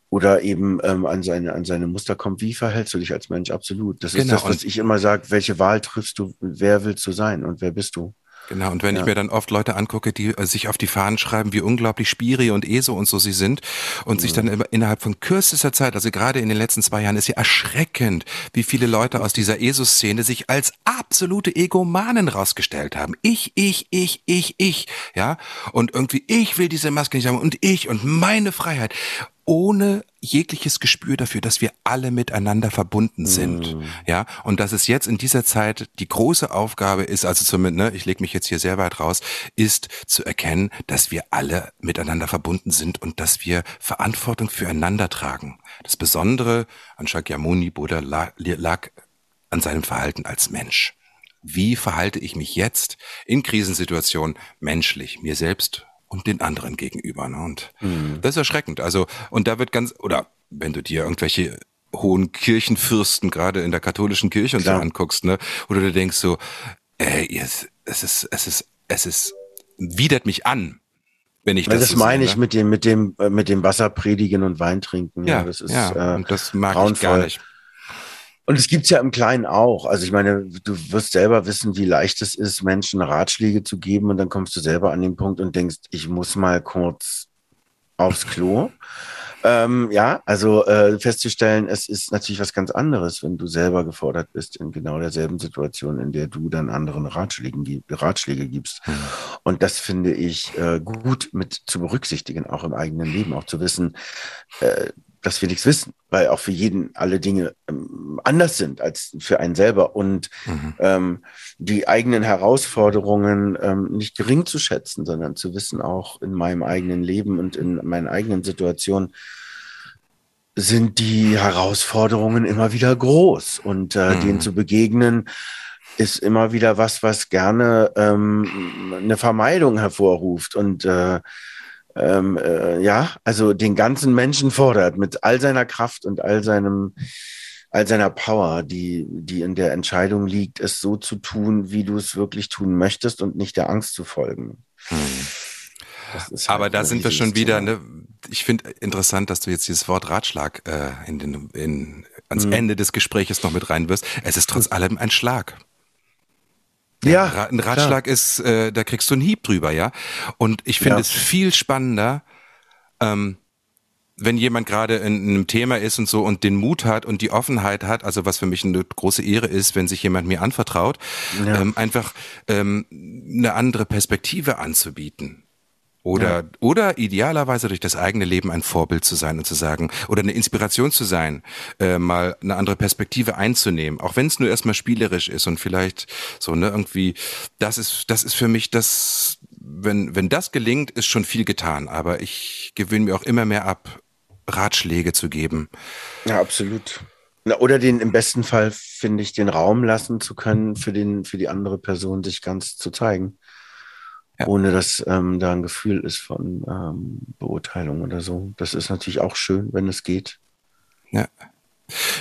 oder eben ähm, an, seine, an seine Muster kommt, wie verhältst du dich als Mensch? Absolut. Das genau. ist das, was ich immer sage, welche Wahl triffst du, wer willst du sein und wer bist du? Genau, und wenn ja. ich mir dann oft Leute angucke, die äh, sich auf die Fahnen schreiben, wie unglaublich Spiri und ESO und so sie sind und ja. sich dann innerhalb von kürzester Zeit, also gerade in den letzten zwei Jahren, ist ja erschreckend, wie viele Leute aus dieser ESO-Szene sich als absolute Egomanen rausgestellt haben. Ich, ich, ich, ich, ich, ja, und irgendwie ich will diese Maske nicht haben und ich und meine Freiheit ohne jegliches Gespür dafür, dass wir alle miteinander verbunden sind. Mm. Ja, und dass es jetzt in dieser Zeit die große Aufgabe ist, also zumindest, ne, ich lege mich jetzt hier sehr weit raus, ist zu erkennen, dass wir alle miteinander verbunden sind und dass wir Verantwortung füreinander tragen. Das Besondere an Shakyamuni Buddha lag, lag an seinem Verhalten als Mensch. Wie verhalte ich mich jetzt in Krisensituationen menschlich, mir selbst und den anderen gegenüber. Ne? Und mhm. das ist erschreckend. Also, und da wird ganz, oder wenn du dir irgendwelche hohen Kirchenfürsten gerade in der katholischen Kirche und so anguckst, ne, oder du denkst so, ey, es, es ist, es ist, es ist, widert mich an, wenn ich Weil das, das so meine ich ne? mit dem, mit dem, äh, mit dem Wasser predigen und Wein trinken. Ja, ja das ist, ja, äh, und das mag grauenvoll. ich gar nicht. Und es gibt's ja im Kleinen auch. Also ich meine, du wirst selber wissen, wie leicht es ist, Menschen Ratschläge zu geben und dann kommst du selber an den Punkt und denkst, ich muss mal kurz aufs Klo. Ähm, ja, also äh, festzustellen, es ist natürlich was ganz anderes, wenn du selber gefordert bist in genau derselben Situation, in der du dann anderen Ratschläge, Ratschläge gibst. Mhm. Und das finde ich äh, gut mit zu berücksichtigen, auch im eigenen Leben, auch zu wissen, äh, dass wir nichts wissen, weil auch für jeden alle Dinge ähm, anders sind als für einen selber und mhm. ähm, die eigenen Herausforderungen ähm, nicht gering zu schätzen, sondern zu wissen, auch in meinem eigenen Leben und in meinen eigenen Situationen sind die Herausforderungen immer wieder groß und äh, mhm. denen zu begegnen ist immer wieder was, was gerne ähm, eine Vermeidung hervorruft und äh, ähm, äh, ja, also den ganzen Menschen fordert mit all seiner Kraft und all seinem, all seiner Power, die, die in der Entscheidung liegt, es so zu tun, wie du es wirklich tun möchtest und nicht der Angst zu folgen. Hm. Halt Aber da sind wir schon wieder, ne, ich finde interessant, dass du jetzt dieses Wort Ratschlag äh, in den, in, ans hm. Ende des Gespräches noch mit reinwirfst. Es ist trotz allem ein Schlag. Ja, ein Ratschlag klar. ist, äh, da kriegst du einen Hieb drüber, ja. Und ich finde ja. es viel spannender, ähm, wenn jemand gerade in einem Thema ist und so und den Mut hat und die Offenheit hat, also was für mich eine große Ehre ist, wenn sich jemand mir anvertraut, ja. ähm, einfach ähm, eine andere Perspektive anzubieten. Oder, ja. oder idealerweise durch das eigene Leben ein Vorbild zu sein und zu sagen, oder eine Inspiration zu sein, äh, mal eine andere Perspektive einzunehmen, auch wenn es nur erstmal spielerisch ist und vielleicht so, ne, irgendwie, das ist, das ist für mich das, wenn, wenn das gelingt, ist schon viel getan. Aber ich gewöhne mir auch immer mehr ab, Ratschläge zu geben. Ja, absolut. Na, oder den im besten Fall, finde ich, den Raum lassen zu können, für den, für die andere Person sich ganz zu zeigen ja. ohne dass ähm, da ein Gefühl ist von ähm, Beurteilung oder so. Das ist natürlich auch schön, wenn es geht. Ja.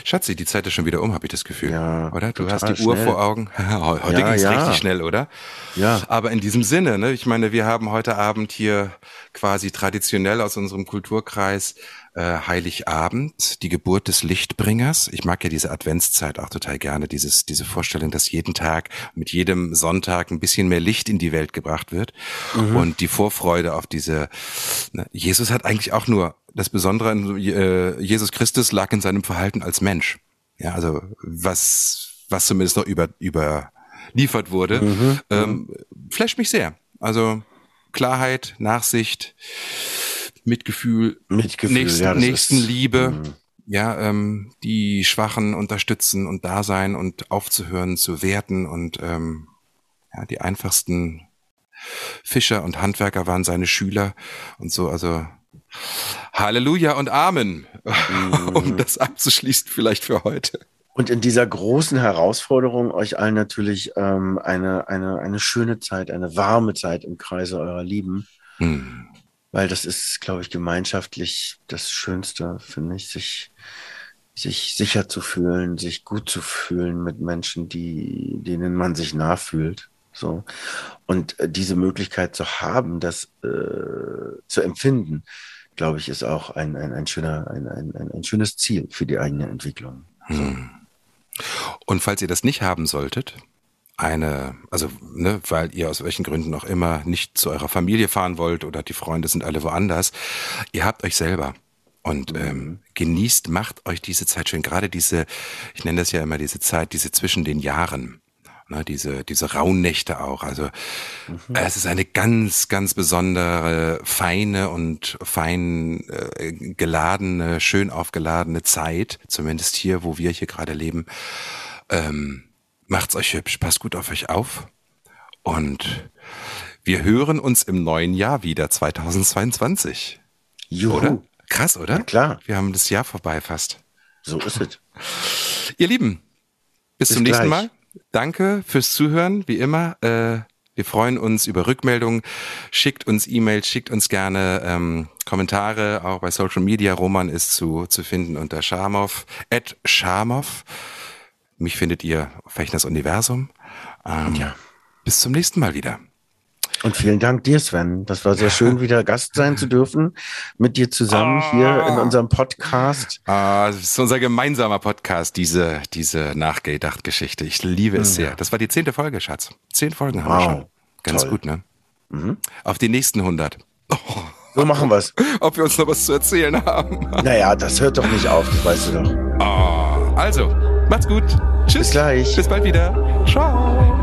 Schatzi, die Zeit ist schon wieder um, habe ich das Gefühl. Ja, oder? Du hast die Uhr schnell. vor Augen. heute Ja, ging's ja. richtig schnell, oder? Ja. Aber in diesem Sinne, ne, ich meine, wir haben heute Abend hier quasi traditionell aus unserem Kulturkreis Heiligabend, die Geburt des Lichtbringers. Ich mag ja diese Adventszeit auch total gerne, dieses, diese Vorstellung, dass jeden Tag, mit jedem Sonntag ein bisschen mehr Licht in die Welt gebracht wird und die Vorfreude auf diese. Ne, Jesus hat eigentlich auch nur das Besondere, an, äh, Jesus Christus lag in seinem Verhalten als Mensch. Ja, also was, was zumindest noch über, überliefert wurde, ähm, flasht mich sehr. Also Klarheit, Nachsicht, Mitgefühl, Mitgefühl, Nächsten, ja, Nächstenliebe, ist, mhm. ja, ähm, die Schwachen unterstützen und da sein und aufzuhören, zu werten und ähm, ja, die einfachsten Fischer und Handwerker waren seine Schüler und so, also Halleluja und Amen, um das abzuschließen vielleicht für heute. Und in dieser großen Herausforderung euch allen natürlich ähm, eine, eine, eine schöne Zeit, eine warme Zeit im Kreise eurer Lieben. Hm. Weil das ist, glaube ich, gemeinschaftlich das Schönste, finde ich, sich, sich sicher zu fühlen, sich gut zu fühlen mit Menschen, die, denen man sich nah fühlt. So. Und äh, diese Möglichkeit zu haben, das äh, zu empfinden, glaube ich, ist auch ein, ein, ein, schöner, ein, ein, ein, ein schönes Ziel für die eigene Entwicklung. Und falls ihr das nicht haben solltet, eine, also, ne, weil ihr aus welchen Gründen auch immer nicht zu eurer Familie fahren wollt oder die Freunde sind alle woanders, ihr habt euch selber. Und ähm, genießt, macht euch diese Zeit schön. Gerade diese, ich nenne das ja immer diese Zeit, diese zwischen den Jahren. Ne, diese, diese Rauhnächte auch. Also es ist eine ganz, ganz besondere, feine und fein äh, geladene, schön aufgeladene Zeit, zumindest hier, wo wir hier gerade leben. Ähm, macht's euch hübsch, passt gut auf euch auf. Und wir hören uns im neuen Jahr wieder, 2022. Juhu. Oder? Krass, oder? Ja, klar. Wir haben das Jahr vorbei fast. So ist es. Ihr Lieben, bis, Bis zum nächsten gleich. Mal. Danke fürs Zuhören, wie immer. Äh, wir freuen uns über Rückmeldungen. Schickt uns E-Mails, schickt uns gerne ähm, Kommentare, auch bei Social Media. Roman ist zu, zu finden unter Schamov, at Schamov. Mich findet ihr auf Fechners Universum. Ähm, Ja. Bis zum nächsten Mal wieder. Und vielen Dank dir, Sven. Das war sehr schön, wieder Gast sein zu dürfen. Mit dir zusammen hier in unserem Podcast. Ah, das ist unser gemeinsamer Podcast, diese, diese Nachgedacht-Geschichte. Ich liebe es sehr. Das war die zehnte Folge, Schatz. Zehn Folgen haben wir Wow. schon. Ganz Toll. gut, ne? Auf die nächsten 100. So machen wir's. Ob wir uns noch was zu erzählen haben. Naja, das hört doch nicht auf, das weißt du doch. Ah, also, macht's gut. Tschüss. Bis gleich. Bis bald wieder. Ciao.